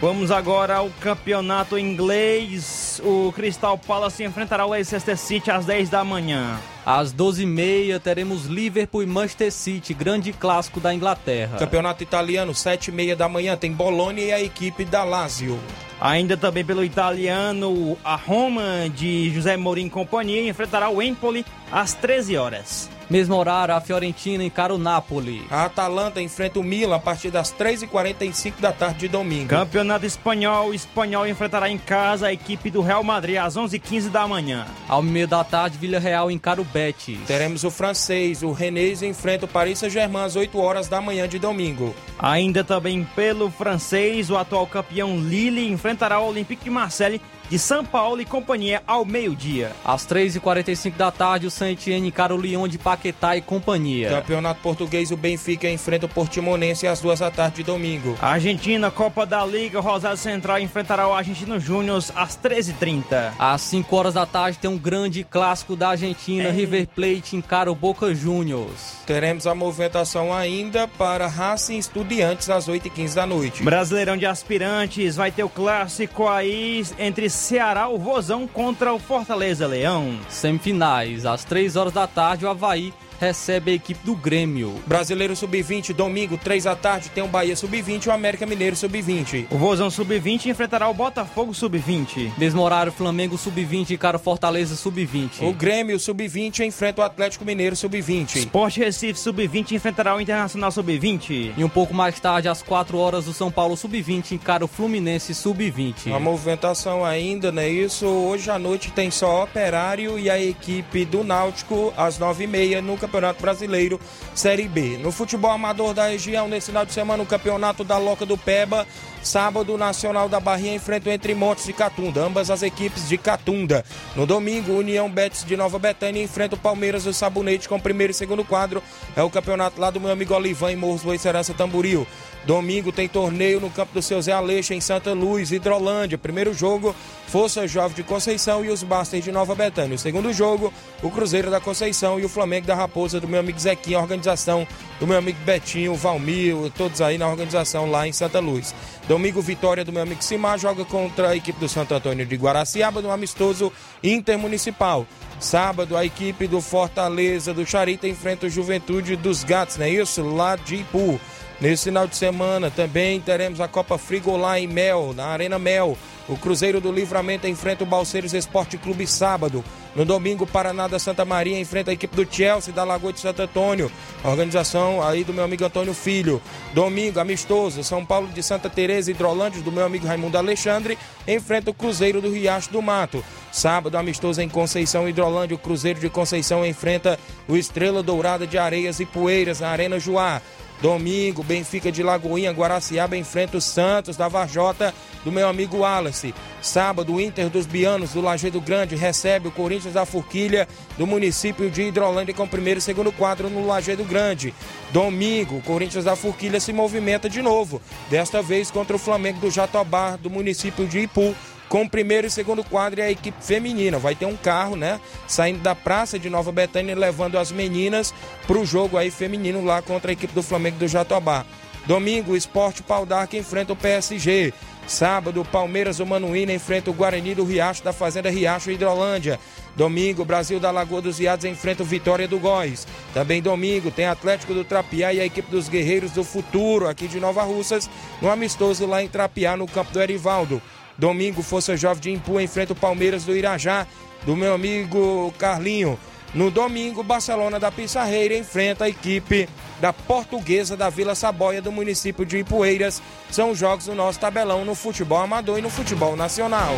Vamos agora ao campeonato inglês. O Crystal Palace enfrentará o Leicester City às 10 da manhã. Às 12h30 teremos Liverpool e Manchester City, grande clássico da Inglaterra. Campeonato italiano, 7h30 da manhã, tem Bologna e a equipe da Lazio. Ainda também pelo italiano, a Roma de José Mourinho e companhia enfrentará o Empoli às 13 horas. Mesmo horário, a Fiorentina encara o Napoli. A Atalanta enfrenta o Milan a partir das 3h45 da tarde de domingo. Campeonato Espanhol, o Espanhol enfrentará em casa a equipe do Real Madrid às 11h15 da manhã. Ao meio da tarde, Vila Real encara o Betis. Teremos o francês, o Rennes enfrenta o Paris Saint-Germain às 8 horas da manhã de domingo. Ainda também pelo francês, o atual campeão Lille enfrentará o Olympique de Marseille de São Paulo e companhia ao meio-dia. Às 3h45 da tarde, o Saint-Etienne encara o Lyon de Paquetá e companhia. Campeonato Português, o Benfica enfrenta o Portimonense às 2 da tarde de domingo. Argentina, Copa da Liga, Rosário Central enfrentará o Argentino Júnior às 13h30. Às 5 horas da tarde tem um grande clássico da Argentina, é. River Plate encara o Boca Juniors. Teremos a movimentação ainda para Racing Estudiantes às 8h15 da noite. Brasileirão de Aspirantes vai ter o clássico aí entre Ceará, o Vozão contra o Fortaleza Leão. Semifinais, às 3 horas da tarde, o Havaí recebe a equipe do Grêmio. Brasileiro Sub-20, domingo, 3 da tarde, tem o Bahia Sub-20 e o América Mineiro Sub-20. O Vozão Sub-20 enfrentará o Botafogo Sub-20. Mesmo horário, Flamengo Sub-20 e cara Fortaleza Sub-20. O Grêmio Sub-20 enfrenta o Atlético Mineiro Sub-20. Esporte Recife Sub-20 enfrentará o Internacional Sub-20. E um pouco mais tarde, às 4 horas, o São Paulo Sub-20 encara o Fluminense Sub-20. A movimentação ainda, né? Isso, hoje à noite tem só Operário e a equipe do Náutico às 9h30 no Campeonato Brasileiro Série B. No futebol amador da região, nesse final de semana, o Campeonato da Loca do Peba. Sábado, Nacional da Barrinha enfrenta o Entre Montes e Catunda, ambas as equipes de Catunda. No domingo, União Betis de Nova Betânia enfrenta o Palmeiras do Sabonete com o primeiro e segundo quadro. É o campeonato lá do meu amigo Olivan em Morros Boicerança Tamboril. Domingo tem torneio no campo do seu Zé Aleixo, em Santa Luz, Hidrolândia. Primeiro jogo, Força Jovem de Conceição e os Bastos de Nova Betânia. O segundo jogo, o Cruzeiro da Conceição e o Flamengo da Raposa do meu amigo Zequinha, organização do meu amigo Betinho, Valmir, todos aí na organização lá em Santa Luz. Domingo, vitória do meu amigo Simar, joga contra a equipe do Santo Antônio de Guaraciaba, no amistoso intermunicipal. Sábado, a equipe do Fortaleza do Charita enfrenta o Juventude dos Gatos, não é isso? Lá de Ipu. Nesse final de semana também teremos a Copa Frigolá em Mel, na Arena Mel. O Cruzeiro do Livramento enfrenta o Balseiros Esporte Clube sábado. No domingo, Paraná da Santa Maria enfrenta a equipe do Chelsea da Lagoa de Santo Antônio. Organização aí do meu amigo Antônio Filho. Domingo, amistoso, São Paulo de Santa Teresa e Hidrolândia do meu amigo Raimundo Alexandre enfrenta o Cruzeiro do Riacho do Mato. Sábado, amistoso em Conceição Hidrolândia, o Cruzeiro de Conceição enfrenta o Estrela Dourada de Areias e Poeiras na Arena Juá. Domingo, Benfica de Lagoinha, Guaraciaba enfrenta o Santos da Varjota do meu amigo Wallace. Sábado, o Inter dos Bianos do Lajeado Grande recebe o Corinthians da Forquilha do município de Hidrolândia com primeiro e segundo quadro no Lajeado Grande. Domingo, o Corinthians da Forquilha se movimenta de novo, desta vez contra o Flamengo do Jatobá do município de Ipu com o primeiro e segundo quadro e a equipe feminina. Vai ter um carro, né? Saindo da praça de Nova Betânia e levando as meninas para o jogo aí feminino lá contra a equipe do Flamengo do Jatobá. Domingo, o Esporte Pau D'Arc enfrenta o PSG. Sábado, o Palmeiras do Manuína enfrenta o Guarani do Riacho da Fazenda Riacho Hidrolândia. Domingo, o Brasil da Lagoa dos Iados enfrenta o Vitória do Góis. Também domingo, tem Atlético do Trapiá e a equipe dos Guerreiros do Futuro, aqui de Nova Russas, no amistoso lá em Trapiá, no campo do Erivaldo. Domingo, Força Jovem de Impu enfrenta o Palmeiras do Irajá, do meu amigo Carlinho. No domingo, Barcelona da Pissarreira enfrenta a equipe da Portuguesa da Vila Saboia do município de Ipueiras. São jogos do nosso tabelão no futebol amador e no futebol nacional.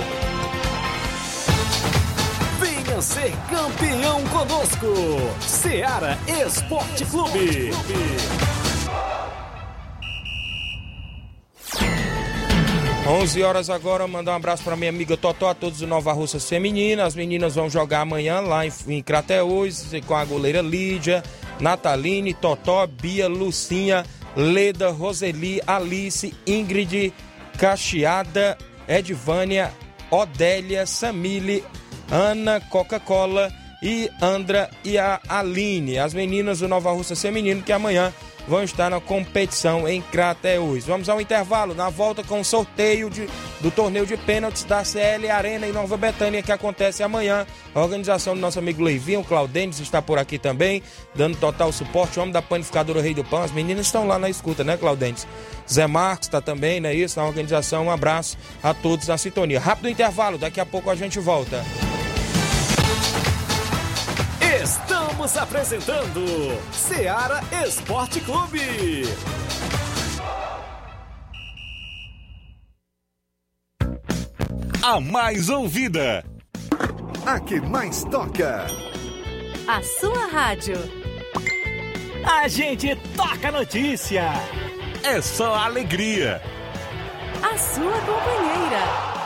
Venha ser campeão conosco, Seara Esporte Clube. 11 horas agora, mandar um abraço para minha amiga Totó, a todos do Nova Russas Feminina. As meninas vão jogar amanhã lá em, em Crateús com a goleira Lídia, Nataline, Totó, Bia, Lucinha, Leda, Roseli, Alice, Ingrid, Cacheada, Edvânia, Odélia, Samile, Ana, Coca-Cola e Andra e a Aline. As meninas do Nova Russa Feminino que amanhã vão estar na competição em Crateús. Vamos ao intervalo, na volta com o sorteio de, do torneio de pênaltis da CL Arena em Nova Betânia, que acontece amanhã. A organização do nosso amigo Leivinho, o Claudênis está por aqui também, dando total suporte. O homem da panificadora Rei do Pão, as meninas estão lá na escuta, né, Claudênis? Zé Marcos está também, né? Isso, na organização. Um abraço a todos na sintonia. Rápido intervalo, daqui a pouco a gente volta. Estamos apresentando Seara Esporte Clube. A mais ouvida. A que mais toca. A sua rádio. A gente toca notícia. É só alegria. A sua companheira.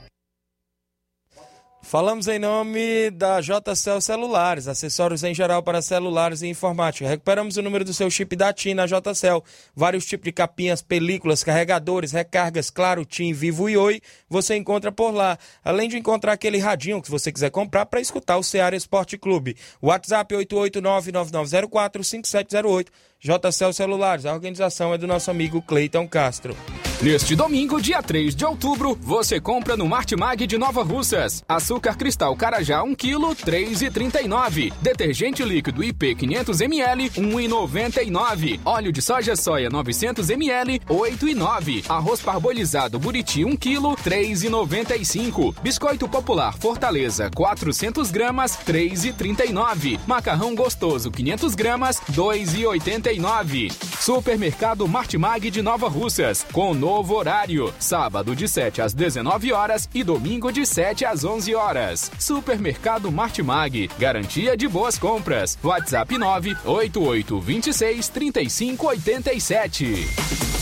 Falamos em nome da JCL Celulares, acessórios em geral para celulares e informática. Recuperamos o número do seu chip da TIM na JCL. Vários tipos de capinhas, películas, carregadores, recargas, claro, TIM, Vivo e Oi, você encontra por lá. Além de encontrar aquele radinho que você quiser comprar para escutar o Ceará Esporte Clube. WhatsApp 889-9904-5708. JCL Celulares, a organização é do nosso amigo Cleiton Castro. Neste domingo, dia 3 de outubro, você compra no Martimag de Nova Russas. Açúcar cristal Carajá 1 kg, 3,39. Detergente líquido IP 500 ml, 1,99. Óleo de soja soia 900 ml, 8,9. Arroz parbolizado Buriti 1 kg, 3,95. Biscoito popular Fortaleza 400 gramas, 3,39. Macarrão gostoso 500 gramas, 2,89. Supermercado Martimag de Nova Russas, com novo horário. Sábado de 7 às 19 horas e domingo de 7 às 11 horas. Supermercado Martimag, garantia de boas compras. WhatsApp 988 26 35 87.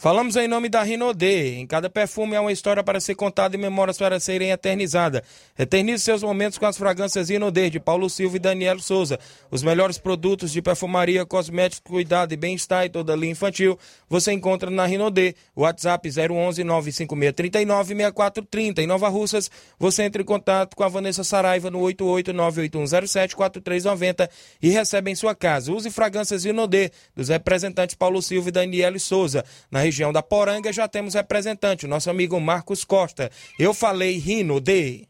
Falamos em nome da Rinodê. Em cada perfume há uma história para ser contada e memórias para serem eternizadas. Eternize seus momentos com as fragrâncias Rinodê de Paulo Silva e Daniel Souza. Os melhores produtos de perfumaria, cosméticos, cuidado e bem-estar e toda linha infantil você encontra na Rinodê. WhatsApp 011 95639 6430. Em Nova Russas, você entra em contato com a Vanessa Saraiva no 88981074390 e recebe em sua casa. Use fragrâncias Rinodê dos representantes Paulo Silva e Daniel Souza. Na região da Poranga já temos representante, o nosso amigo Marcos Costa. Eu falei Rino D.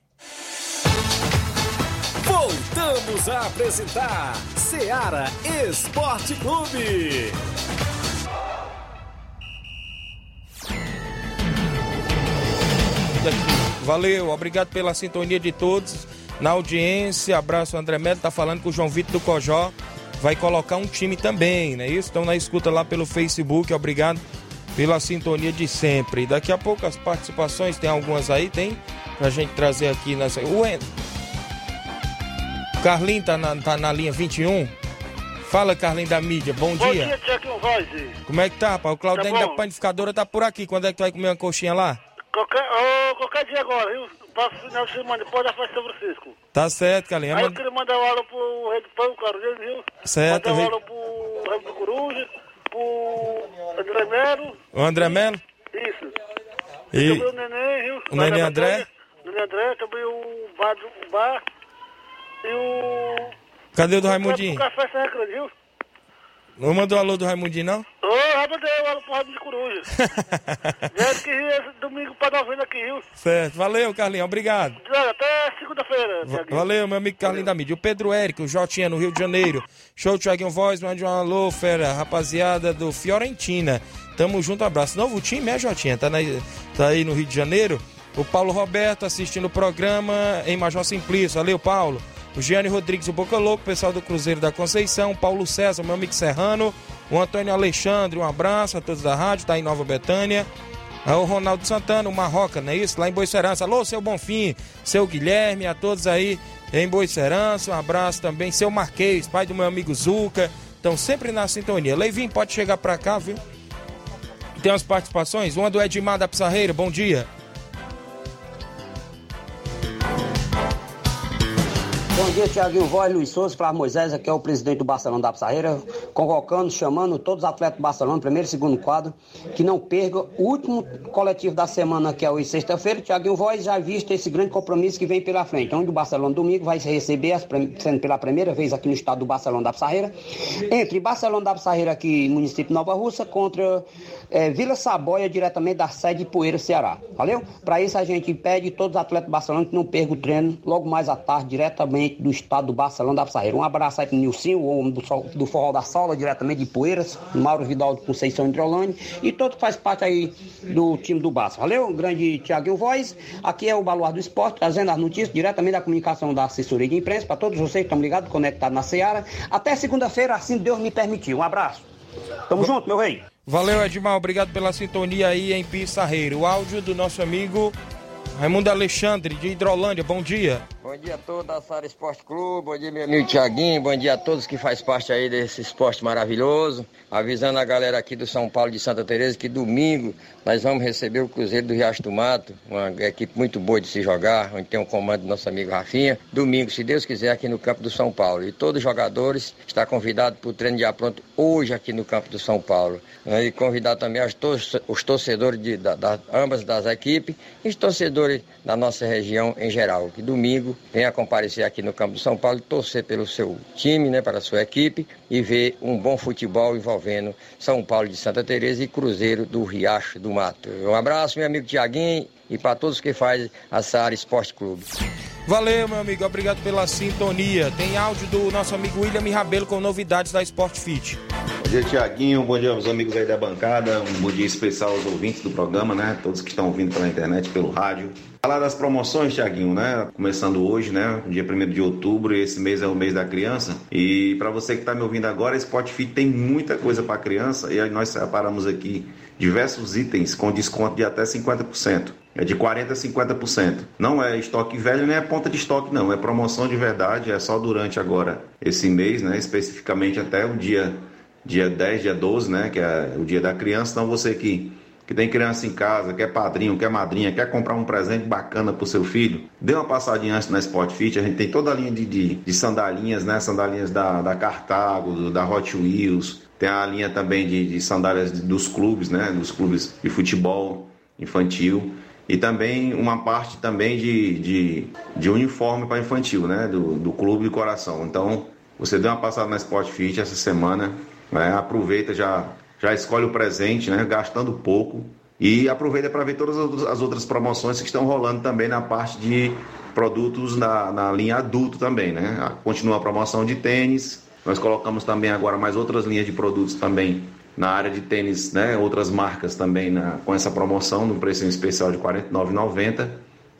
Voltamos a apresentar Seara Esporte Clube. Valeu, obrigado pela sintonia de todos. Na audiência, abraço André Melo, tá falando com o João Vitor do Cojó. Vai colocar um time também, né? Isso, estão na escuta lá pelo Facebook, obrigado pela sintonia de sempre. Daqui a pouco as participações, tem algumas aí, tem pra gente trazer aqui nessa. O en... Carlinho tá na, tá na linha 21. Fala, Carlinho da mídia, bom, Bom dia. dia, Tiaguinho Voz. Como é que tá, rapaz? O Claudinho Tá da panificadora tá por aqui. Quando é que tu vai comer uma coxinha lá? Qualquer, ô, qualquer dia agora, viu? Próximo final de semana, depois da festa Francisco. Tá certo, Carlinho. Aí eu Manda- queria mandar um alô pro Rei do Pão, Carolina, viu? Certo, Mandar um Rei- alô pro Rei do Coruja, pro André Melo. O André Melo? Isso. E Também o Neném, viu? o Neném André? O Neném André, também o Bar, o bar e o... Cadê o do O Raimundinho? Café Serra Grande, viu? Não mandou alô do Raimundinho, não? Ô, já mandei um alô pro Rei de Coruja. Dizendo que esse domingo pra novena aqui, viu? Certo. Valeu, Carlinho. Obrigado. Até segunda-feira, Tiaguinho. Valeu, meu amigo Carlinho da Mídia. O Pedro Érico, o Jotinha, no Rio de Janeiro. Show Thiaguinho Voz, mande um alô, fera, rapaziada do Fiorentina. Tamo junto, abraço. Novo time, é, Jotinha? Tá, na- tá aí no Rio de Janeiro. O Paulo Roberto assistindo o programa em Major Simplício. Valeu, Paulo. O Gianni Rodrigues, o Boca Louco, o pessoal do Cruzeiro da Conceição. Paulo César, meu amigo Serrano. O Antônio Alexandre, um abraço a todos da rádio, tá em Nova Betânia. Ah, O Ronaldo Santana, o Marroca, não é isso? Lá em Boicerança. Alô, seu Bonfim, seu Guilherme, a todos aí em Boicerança. Um abraço também. Seu Marquês, pai do meu amigo Zuca. Estão sempre na sintonia. Leivinho, pode chegar pra cá, viu? Tem umas participações. Uma do Edmar da Pissarreira. Bom dia. Bom dia, Tiaguinho Voz, Luiz Souza, Flávio Moisés, aqui é o presidente do Barcelona da Pissarreira, convocando, chamando todos os atletas do Barcelona, primeiro e segundo quadro, que não percam o último coletivo da semana, que é hoje sexta-feira. Tiaguinho Voz já visto esse grande compromisso que vem pela frente, onde o Barcelona domingo vai receber, sendo pela primeira vez aqui no estado do Barcelona da Pissarreira, entre Barcelona da Pissarreira aqui, município Nova Russa, contra é, Vila Saboia, diretamente da sede de Poeira, Ceará. Valeu? Para isso a gente pede todos os atletas do Barcelona que não percam o treino logo mais à tarde, diretamente do estado do Barcelona da Pissarreira. Um abraço aí pro Nilcinho, o homem do, do Forró da Sola, diretamente de Poeiras, Mauro Vidal de Conceição Hidrolândia e todo que faz parte aí do time do Barça. Valeu? Grande Tiaguinho Voz. Aqui é o Baluar do Esporte, trazendo as notícias diretamente da comunicação da assessoria de imprensa para todos vocês que estão ligados, conectados na Seara. Até segunda-feira, assim Deus me permitir. Um abraço. Tamo junto, meu rei. Valeu, Edmar. Obrigado pela sintonia aí em Pissarreiro. O áudio do nosso amigo Raimundo Alexandre, de Hidrolândia. Bom dia. Bom dia a todos da Sara Esporte Clube, bom dia meu amigo Tiaguinho, bom dia a todos que faz parte aí desse esporte maravilhoso. Avisando a galera aqui do São Paulo de Santa Teresa que domingo nós vamos receber o Cruzeiro do Riacho do Mato, uma equipe muito boa de se jogar, onde tem um comando do nosso amigo Rafinha. Domingo, se Deus quiser, aqui no campo do São Paulo. E todos os jogadores estão convidados para o treino de pronto hoje aqui no campo do São Paulo. E convidar também os torcedores de da, da, ambas das equipes e os torcedores da nossa região em geral, que domingo venha comparecer aqui no campo do São Paulo, torcer pelo seu time, né, para a sua equipe e ver um bom futebol envolvendo São Paulo de Santa Teresa e Cruzeiro do Riacho do Mato. Um abraço, meu amigo Tiaguinho, e para todos que fazem a Saara Esporte Clube. Valeu, meu amigo. Obrigado pela sintonia. Tem áudio do nosso amigo William Rabelo com novidades da Sport Fit. Bom dia, Tiaguinho. Bom dia aos amigos aí da bancada. Um bom dia especial aos ouvintes do programa, né? Todos que estão ouvindo pela internet, pelo rádio. Falar das promoções, Tiaguinho, né? Começando hoje, né? Dia 1 de outubro, esse mês é o mês da criança. E para você que está me ouvindo agora, Sport Fit tem muita coisa para criança. E nós separamos aqui diversos itens com desconto de até 50%. É de 40% a 50%. Não é estoque velho, nem é ponta de estoque, não. É promoção de verdade, é só durante agora esse mês, né? Especificamente até o dia, dia 10, dia 12, né? Que é o dia da criança. Então você que, que tem criança em casa, quer padrinho, quer madrinha, quer comprar um presente bacana pro seu filho, dê uma passadinha antes na Sport Fit. A gente tem toda a linha de, de, de sandalinhas, né? Sandalinhas da, da Cartago, da Hot Wheels. Tem a linha também de, de sandálias dos clubes, né? Dos clubes de futebol infantil e também uma parte também de, de, de uniforme para infantil, né? Do, do clube de coração. Então, você deu uma passada na Sport Fit essa semana, né? aproveita, já, já escolhe o presente, né? Gastando pouco. E aproveita para ver todas as outras promoções que estão rolando também na parte de produtos na, na linha adulto também, né? Continua a promoção de tênis. Nós colocamos também agora mais outras linhas de produtos também na área de tênis, né, outras marcas também na, com essa promoção no preço especial de R$ 49,90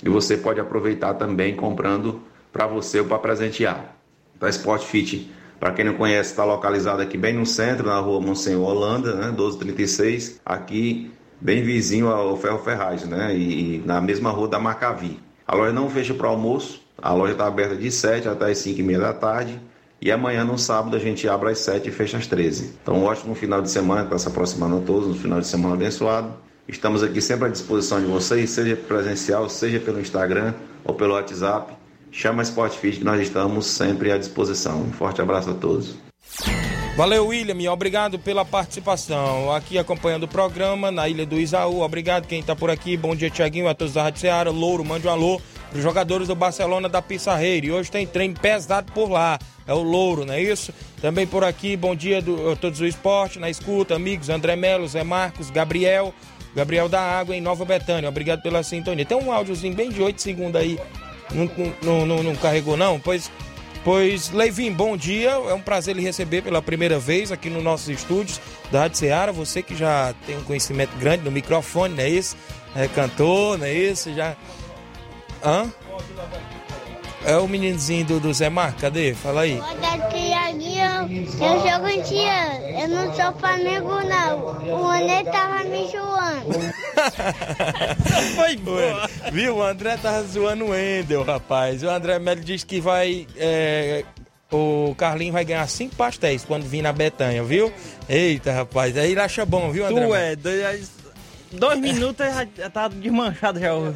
e você pode aproveitar também comprando para você ou para presentear. Então, a Sport Fit, para quem não conhece, está localizado aqui bem no centro, na rua Monsenhor Holanda, né, 1236, aqui bem vizinho ao Ferro Ferragem, né, e, e na mesma rua da Macavi. A loja não fecha para almoço, a loja está aberta de 7 até as 5 e meia da tarde e amanhã, no sábado, a gente abre às 7 e fecha às 13. Então, um ótimo final de semana, está se aproximando a todos, um final de semana abençoado. Estamos aqui sempre à disposição de vocês, seja presencial, seja pelo Instagram ou pelo WhatsApp. Chama Sport Fit que nós estamos sempre à disposição. Um forte abraço a todos. Valeu, William, obrigado pela participação. Aqui acompanhando o programa na Ilha do Isaú. Obrigado quem está por aqui. Bom dia, Tiaguinho, a todos da Rádio Ceará. Louro, mande um alô para os jogadores do Barcelona da Pissarreira. E hoje tem treino pesado por lá é o Louro, não é isso? Também por aqui, bom dia do, a todos o esporte, na escuta, amigos, André Melo, Zé Marcos, Gabriel, Gabriel da Água em Nova Betânia, obrigado pela sintonia. Tem um áudiozinho bem de 8 segundos aí, não, não, não, não carregou não? Pois, pois Leivin, bom dia, é um prazer lhe receber pela primeira vez aqui nos nossos estúdios da Rádio Ceará, você que já tem um conhecimento grande no microfone, não é isso? É cantor, não é isso? Já... Hã? É o meninozinho do, do Zé Mar, cadê? Fala aí. Tiaguinho, eu jogo em tia. Eu não sou Flamengo, não. O André tava me zoando. Foi boa. Viu? O André tava zoando o Wendel, rapaz. O André Melo disse que vai. É, o Carlinho vai ganhar cinco pastéis quando vir na Betanha, viu? Eita, rapaz. Aí ele acha bom, viu, André? Tu é, dois minutos já, já tá desmanchado já. o-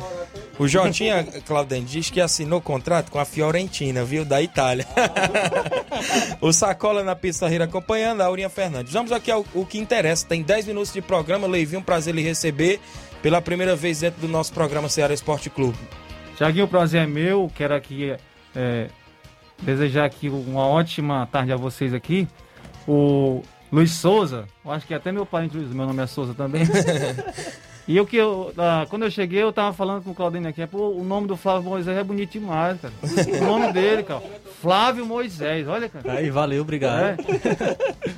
O Jotinha, Claudente, diz que assinou contrato com a Fiorentina, viu? Da Itália. o Sacola na pizarreira acompanhando, a Aurinha Fernandes. Vamos aqui ao o que interessa. Tem 10 minutos de programa, Leivinho, um prazer lhe receber pela primeira vez dentro do nosso programa Ceará Esporte Clube. Tiaguinho, o prazer é meu. Quero aqui é, desejar aqui uma ótima tarde a vocês aqui. O Luiz Souza, eu acho que até meu parente Luiz, meu nome é Souza também. e eu que eu, ah, quando eu cheguei, eu tava falando com o Claudinho aqui, pô, o nome do Flávio Moisés é bonito demais, cara. O nome dele, cara. Flávio Moisés, olha, cara. Aí, valeu, obrigado.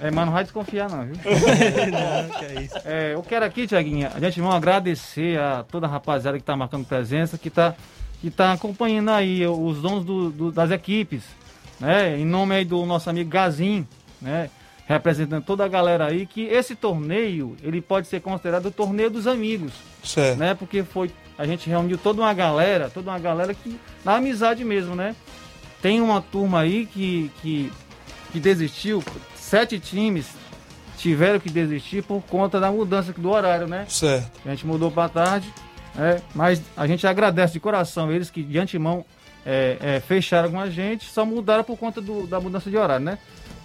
É, é mas não vai desconfiar não, viu? Não, que é isso. É, eu quero aqui, Tiaguinha, a gente vai agradecer a toda a rapaziada que está marcando presença, que está que tá acompanhando aí os donos do- do- das equipes, né? Em nome aí do nosso amigo Gazin, né? Representando toda a galera aí, que esse torneio, ele pode ser considerado o torneio dos amigos, Certo. né? Porque foi, a gente reuniu toda uma galera, toda uma galera que, na amizade mesmo, né? Tem uma turma aí que, que, que desistiu, sete times tiveram que desistir por conta da mudança do horário, né? Certo. A gente mudou para tarde, né? mas a gente agradece de coração eles que de antemão é, é, fecharam com a gente, só mudaram por conta do- da mudança de horário, né?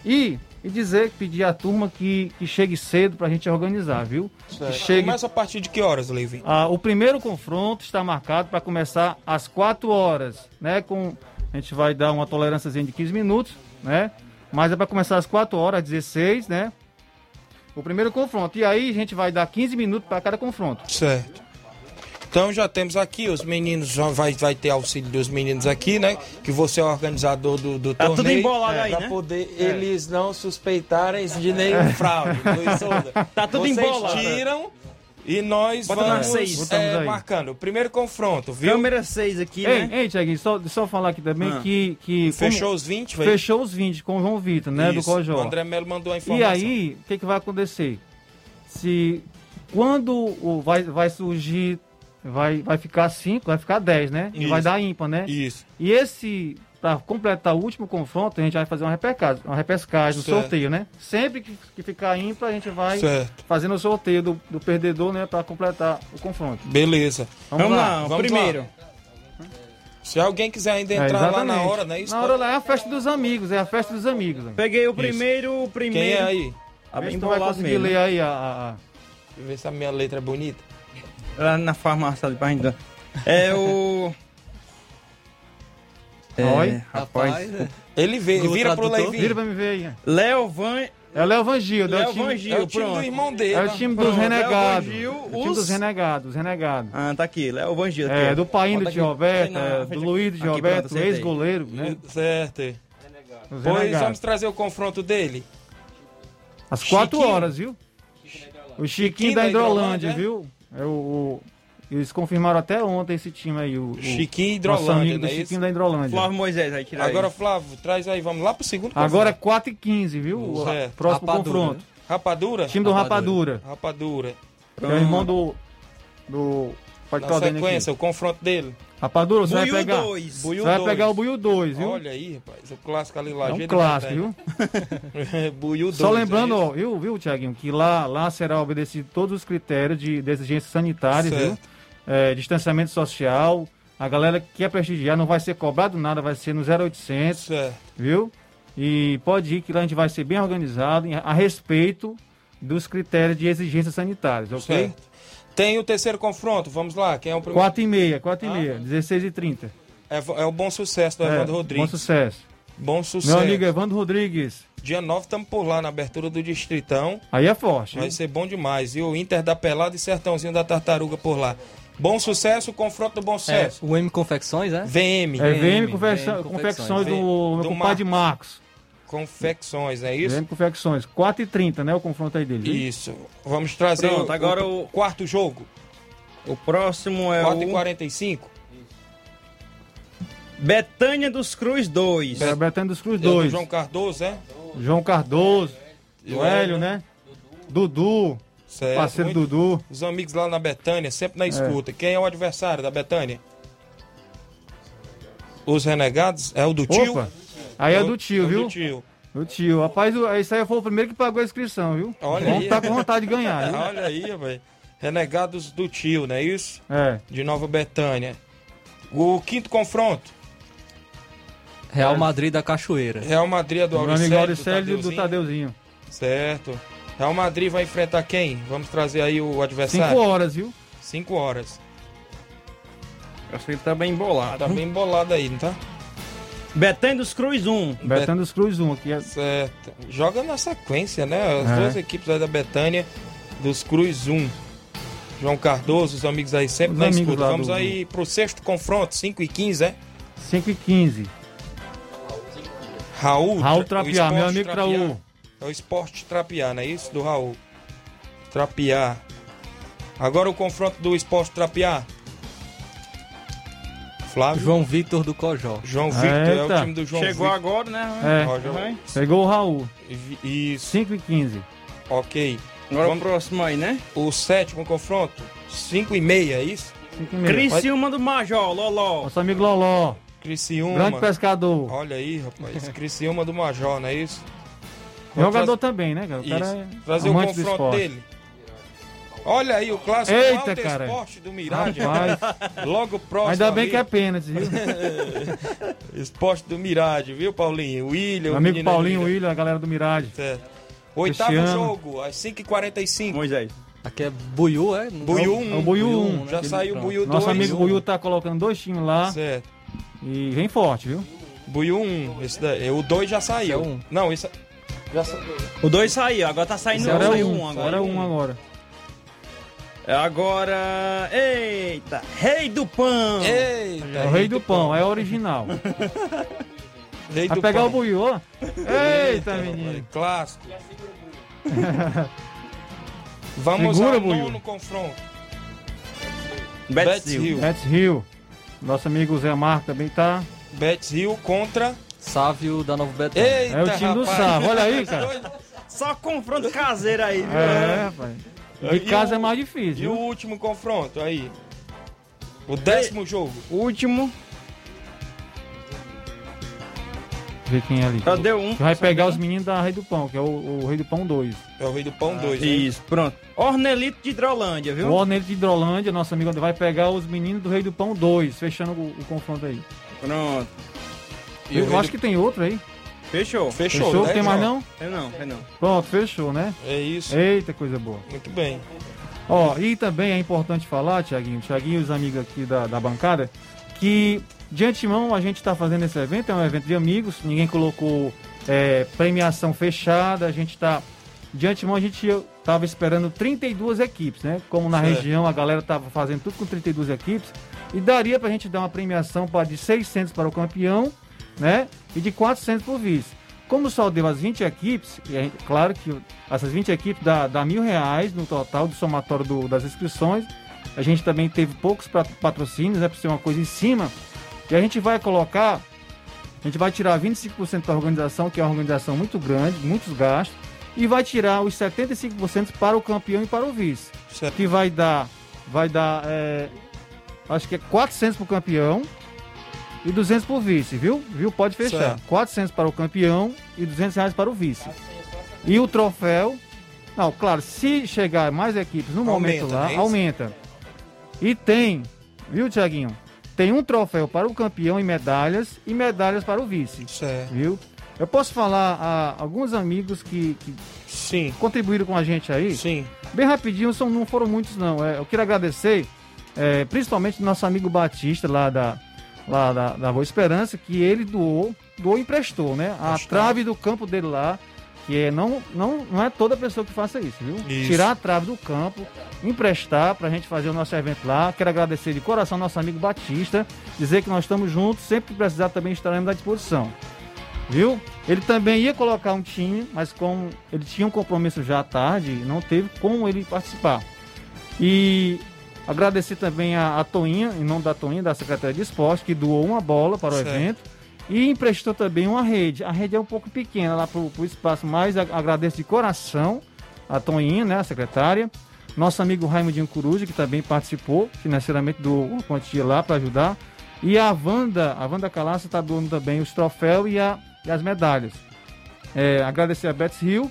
E, e dizer, pedir à turma que, que chegue cedo pra gente organizar, viu? certo. Que chegue Começa a partir de que horas, Leivinho? ah, o primeiro confronto está marcado para começar às 4 horas, né? Com a gente vai dar uma tolerância de 15 minutos, né? Mas é para começar às 4 horas, às 16, né? O primeiro confronto. E aí a gente vai dar 15 minutos para cada confronto. Certo. Então já temos aqui, os meninos, já vai, vai ter auxílio dos meninos aqui, né? Que você é o organizador do, do Tá tudo torneio. embolado aí, pra né? poder É. eles não suspeitarem de nenhum fraude. Luiz Souza. Tá tudo Vocês embolado. tiram e nós Bota vamos seis. é, marcando. O primeiro confronto, viu? Câmera 6 aqui, Ei, né? ei Tiaguinho, só, só falar aqui também Ah. que, que. Fechou como- os 20, foi? Fechou os 20 com o João Vitor, né? do Isso, Cojó. o André Melo mandou a E informação. aí, o que, que vai acontecer? Se quando o, vai, vai surgir, vai, vai ficar 5, vai ficar 10, né? E vai dar ímpar, né? Isso. E esse, para completar o último confronto, a gente vai fazer uma repescagem, uma repescagem no Certo. sorteio, né? Sempre que, que ficar ímpar, a gente vai Certo. fazendo o sorteio do, do perdedor, né? Para completar o confronto. Beleza. Vamos lá, vamos primeiro. Se alguém quiser ainda É, entrar lá na hora, né? Isso Na hora lá é a festa dos amigos, é a festa dos amigos. né? Peguei o Isso. primeiro, o primeiro. Quem é aí? Tá Vê bem vai conseguir mesmo. ler aí a- a- a... Deixa eu ver se a minha letra é bonita. Lá na farmácia ali pra gente dar. É o. É, Oi? rapaz. Ele vê, Google vira pro? Leivinho. Vira pra me ver aí. Léo Van. É o Léo Vangildo. é o Léo time- Vangil, é o time pronto. do irmão dele. É o time dos Léo renegados. Vangil, O time os- dos renegados, os renegados. Ah, tá aqui, Léo Vangil. aqui, É, do Paim do Tio aqui. Roberto, é, do Luiz do aqui, Roberto, ex-goleiro, né? Certo. Os Pois renegados. vamos trazer o confronto dele. Às 4 Chiquinho. horas, viu? O Chiquinho, Chiquinho da da Hidrolândia, Hidrolândia, é? viu? É o, o- eles confirmaram até ontem esse time aí. O, o Chiquinho Hidrolândia, amigo do não é Chiquinho isso? da Hidrolândia. Flávio Moisés, aí Agora, aí. Flávio, traz aí, vamos lá pro segundo Agora é confronto. 4 e 15, viu? O Certo. próximo Rapadura, confronto. Rapadura? Time do Rapadura. Rapadura. Que é o irmão do. do pode Na sequência, o confronto dele. Rapadura, você Buiu vai pegar. dois. Buiu Você vai dois. pegar o Buiu 2, viu? Olha aí, rapaz, o clássico ali lá. é um clássico, viu? Buiu dois, Só lembrando, é ó, viu, viu, Tiaguinho, que lá, lá será obedecido todos os critérios de, de exigência sanitária, viu? Certo. É, distanciamento social. A galera que quer prestigiar não vai ser cobrado nada, vai ser no 0800, isso? Certo. viu? E pode ir que lá a gente vai ser bem organizado a respeito dos critérios de exigências sanitárias, ok? Certo. Tem o terceiro confronto, vamos lá. Quem é o primeiro? 4 e meia, 4 e Ah. meia, 16 e 30. É, é o Bom Sucesso do Evandro É, Rodrigues. Bom sucesso. Bom sucesso. Meu amigo Evandro Rodrigues. Dia 9 estamos por lá na abertura do Distritão. Aí é forte. Vai viu? ser bom demais. E o Inter da Pelada e Sertãozinho da Tartaruga por lá. Bom sucesso, confronto do bom É, sucesso. o M Confecções, é? VM. É VM, VM, confecções, confecções do, VM, meu do compadre Marcos. Confecções, é isso? VM Confecções. 4 e 30, né? O confronto aí dele. Isso. Vamos trazer Pronto, o, agora o o- quarto jogo. O próximo é 4 e o 45. Betânia dos Cruz 2. É, Betânia dos Cruz É do 2. João Cardoso, é? João Cardoso. E O o Hélio, né? Dudu. Certo. Parceiro Muito- Dudu. Os amigos lá na Betânia, sempre na escuta. Quem é o adversário da Betânia? Os Renegados? É o do tio? Aí é do tio, é viu? do tio. Do tio. Rapaz, o- esse aí foi o primeiro que pagou a inscrição, viu? Olha Vamos aí. estar com vontade de ganhar, viu? Olha aí, velho. Renegados do Tio, não é isso? É. De Nova Betânia. O quinto confronto. Real Madrid da Cachoeira. Real Madrid é do Meu amigo Auricélio, Auricélio do Tadeuzinho. Tadeuzinho. Certo. Real Madrid vai enfrentar quem? Vamos trazer aí o adversário. Cinco horas, viu? Cinco horas. Acho que ele tá bem bolado. Tá bem bolado aí, não tá? Betânia dos Cruz 1. Betânia dos Cruz 1 aqui. É... Certo. Joga na sequência, né? As É. duas equipes aí da Betânia dos Cruz 1. João Cardoso, os amigos aí sempre Os na amigos escuta. Vamos do- aí pro sexto confronto, 5 e 15, é? 5 e 15. Raul. Raul o Trapiá, meu amigo Trapiá. Traú. É o esporte Trapiá, não é isso? Do Raul. Trapiá. Agora o confronto do esporte Trapiá. Flávio. João Victor do Cojó. João Victor é o time do João Chegou Victor. agora, né? É. Pegou o Raul. Isso. 5 e 15. Ok. Agora Vamos- o próximo aí, né? O sétimo confronto, 5 e meia, é isso? 5 e meia. Criciúma do Major, Loló. Nosso amigo Loló. Criciúma. Grande pescador. Olha aí, rapaz. Criciúma do Major, não é isso? Jogador Tra- também, né, cara? O cara Isso. é Trazer o confronto dele. Olha aí o clássico Eita, Alto cara. Esporte do Mirade. Rapaz. Logo próximo. Ainda bem ali. que é pênalti, viu? Esporte do Mirade, viu, Paulinho? William, Meu o amigo do Paulinho. William, a galera do Mirade. Certo. Oitavo Cristiano. jogo, às 5h45. Moisés. Aqui é Buiú, é? Buiú É o 1. Buiú 1. um. Já saiu o Buiú 2. Nosso amigo Buiú tá colocando dois times lá. Certo. E vem forte, viu? Buiú 1. Esse daí, o 2 já saiu. Esse é um. Não, isso já saiu. O 2 saiu, agora tá saindo Agora é um, um agora. agora é um agora. É Agora. Eita! Rei do Pão! Eita, É o rei do pão, é original. Rei Vai do pegar pão. o Buiú, ó. Eita, menino. Clássico. Vamos Segura, ao nono confronto. Betis Betis Hill. Betis Hill. Nosso amigo Zé Marco também tá. Betis Hill contra... Sávio da Nova Betânia. Eita, É o time do rapaz. Sávio, olha aí, cara. Só confronto caseiro aí, viu? É, rapaz. E De casa o- é mais E difícil. o viu? último confronto aí? O décimo jogo. Último. Vê quem é ali. Cadê um? Que vai pegar os meninos da Rei do Pão, que é o, o Rei do Pão 2. É o Rei do Pão 2, né? Isso, pronto. Ornelito de Hidrolândia, viu? O Ornelito de Hidrolândia, nosso amigo, vai pegar os meninos do Rei do Pão 2, fechando o, o confronto aí. Pronto. E o Eu acho do- que tem outro aí. Fechou. Fechou, Fechou? né, tem mais não? Tem não, tem não. Pronto, fechou, né? É isso. Eita, coisa boa. Muito bem. Ó, e também é importante falar, Tiaguinho, Tiaguinho e os amigos aqui da, da bancada, que de antemão a gente está fazendo esse evento, é um evento de amigos, ninguém colocou é, premiação fechada, a gente está. De antemão a gente estava esperando 32 equipes, né? Como na Certo. região a galera estava fazendo tudo com 32 equipes, e daria para a gente dar uma premiação para de 600 para o campeão, né? E de 400 para o vice. Como só deu as 20 equipes, e gente- claro que essas 20 equipes dá, dá mil reais no total do somatório do- das inscrições. A gente também teve poucos patrocínios, né? Para ser uma coisa em cima. E a gente vai colocar, a gente vai tirar 25% da organização, que é uma organização muito grande, muitos gastos, e vai tirar os 75% para o campeão e para o vice. Certo. Que vai dar, vai dar, é, acho que é 400 para o campeão e 200 para o vice, viu? Viu? Pode fechar. Certo. 400 para o campeão e 200 reais para o vice. E o troféu, não, claro, se chegar mais equipes no momento Aumenta, lá, é aumenta. E tem, viu, Tiaguinho? Tem um troféu para o campeão e medalhas e medalhas para o vice. Certo. Viu? Eu posso falar a alguns amigos que, que Sim. contribuíram com a gente aí? Sim. Bem rapidinho, são, não foram muitos não. É, eu quero agradecer, é, principalmente nosso amigo Batista lá da, lá da, da Boa Esperança, que ele doou, doou e emprestou, né? A As trave do campo dele lá, que é, não, não, não é toda pessoa que faça isso, viu? Isso. Tirar a trave do campo, emprestar pra gente fazer o nosso evento lá. Quero agradecer de coração nosso amigo Batista, dizer que nós estamos juntos, sempre que precisar também estaremos à disposição. Viu? Ele também ia colocar um time, mas como ele tinha um compromisso já à tarde, não teve como ele participar. E agradecer também a, a Toinha, em nome da Toinha, da Secretaria de Esporte, que doou uma bola para o Certo. evento e emprestou também uma rede. A rede é um pouco pequena lá para o espaço, mas agradeço de coração a Toinha, né, a secretária. Nosso amigo Raimundinho Coruja, que também participou financeiramente do uma quantia lá para ajudar. E a Wanda, a Wanda Calaça está doando também os troféus e, a- e as medalhas. É, agradecer a Betts Hill,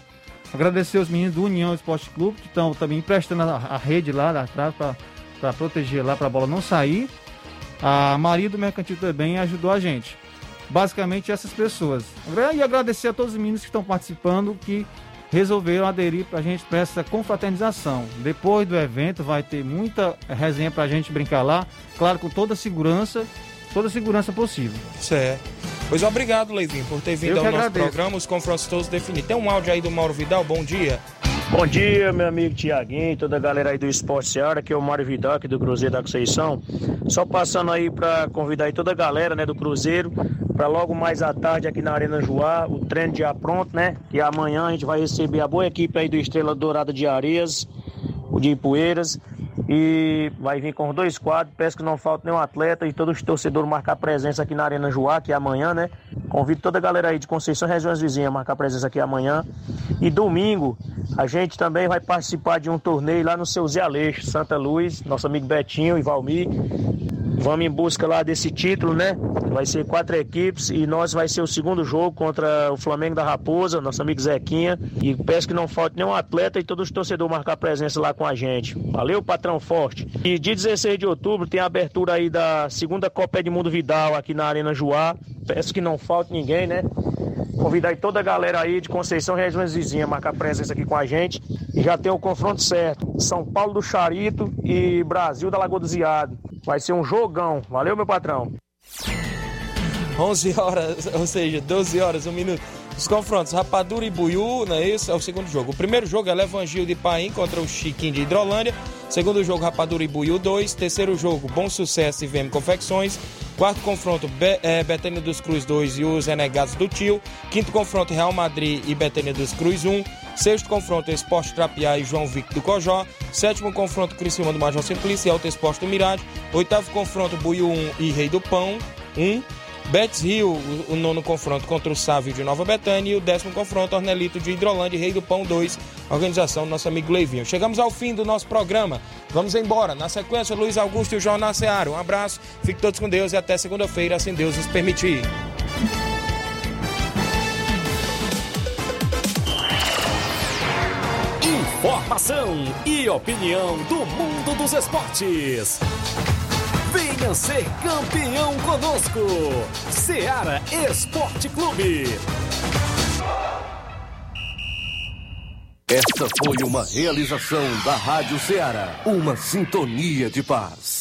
Agradecer os meninos do União Esporte Clube, que estão também emprestando a, a rede lá atrás para proteger lá, para a bola não sair. A Maria do Mercantil também ajudou a gente. Basicamente essas pessoas. E agradecer a todos os meninos que estão participando, que resolveram aderir para a gente para essa confraternização. Depois do evento vai ter muita resenha para a gente brincar lá, claro, com toda a segurança, toda a segurança possível. Certo. Pois obrigado, Leivinho, por ter vindo Eu ao nosso agradeço. programa, os confrontos todos definidos. Tem um áudio aí do Mauro Vidal, bom dia. Bom dia, meu amigo Tiaguinho, toda a galera aí do Esporte Seara, que é o Mário Vidal aqui do Cruzeiro da Conceição. Só passando aí para convidar aí toda a galera, né, do Cruzeiro, para logo mais à tarde aqui na Arena Joá, o treino já pronto, né? Que amanhã a gente vai receber a boa equipe aí do Estrela Dourada de Areias, o de Ipueiras, e vai vir com os dois quadros, peço que não falte nenhum atleta e todos os torcedores marcar presença aqui na Arena Joá, que é amanhã, né? Convido toda a galera aí de Conceição e regiões vizinhas a marcar presença aqui amanhã. E domingo a gente também vai participar de um torneio lá no seu Zé Aleixo, Santa Luz, nosso amigo Betinho e Valmir. Vamos em busca lá desse título, né? Vai ser quatro equipes e nós vai ser o segundo jogo contra o Flamengo da Raposa, nosso amigo Zequinha. E peço que não falte nenhum atleta e todos os torcedores marcar presença lá com a gente. Valeu, patrão forte. E dia 16 de outubro tem a abertura aí da segunda Copa Edmundo Vidal aqui na Arena Joá. Peço que não falte ninguém, né? Convidar toda a galera aí de Conceição e regiões vizinhas a marcar presença aqui com a gente. E já tem o confronto certo. São Paulo do Charito e Brasil da Lagoa do Ziado. Vai ser um jogão. Valeu, meu patrão. 11 horas, ou seja, 12 horas, um minuto. Os confrontos, Rapadura e Buiú, não é isso? É o segundo jogo. O primeiro jogo é Levangil de Paim contra o Chiquinho de Hidrolândia. Segundo jogo, Rapadura e Buiú 2. Terceiro jogo, Bom Sucesso e VM Confecções. Quarto confronto, Be é, Betânia dos Cruz 2 e os Renegados do Tio. Quinto confronto, Real Madrid e Betânia dos Cruz 1. Sexto confronto, Esporte Trapiá e João Vic do Cojó. Sétimo confronto, Criciúma do Major Simplício e Alto Esporte do Mirade. Oitavo confronto, Buiú 1 e Rei do Pão 1. Betis Rio, o, nono confronto contra o Sávio de Nova Betânia e o décimo confronto, Ornelito de Hidrolândia e Rei do Pão 2, organização do nosso amigo Leivinho. Chegamos ao fim do nosso programa. Vamos embora. Na sequência, Luiz Augusto e o Jornal Seara. Um abraço, fiquem todos com Deus e até segunda-feira, assim Deus nos permitir. Informação e opinião do mundo dos esportes. Venha ser campeão conosco. Seara Esporte Clube. Esta foi uma realização da Rádio Ceará, uma sintonia de paz.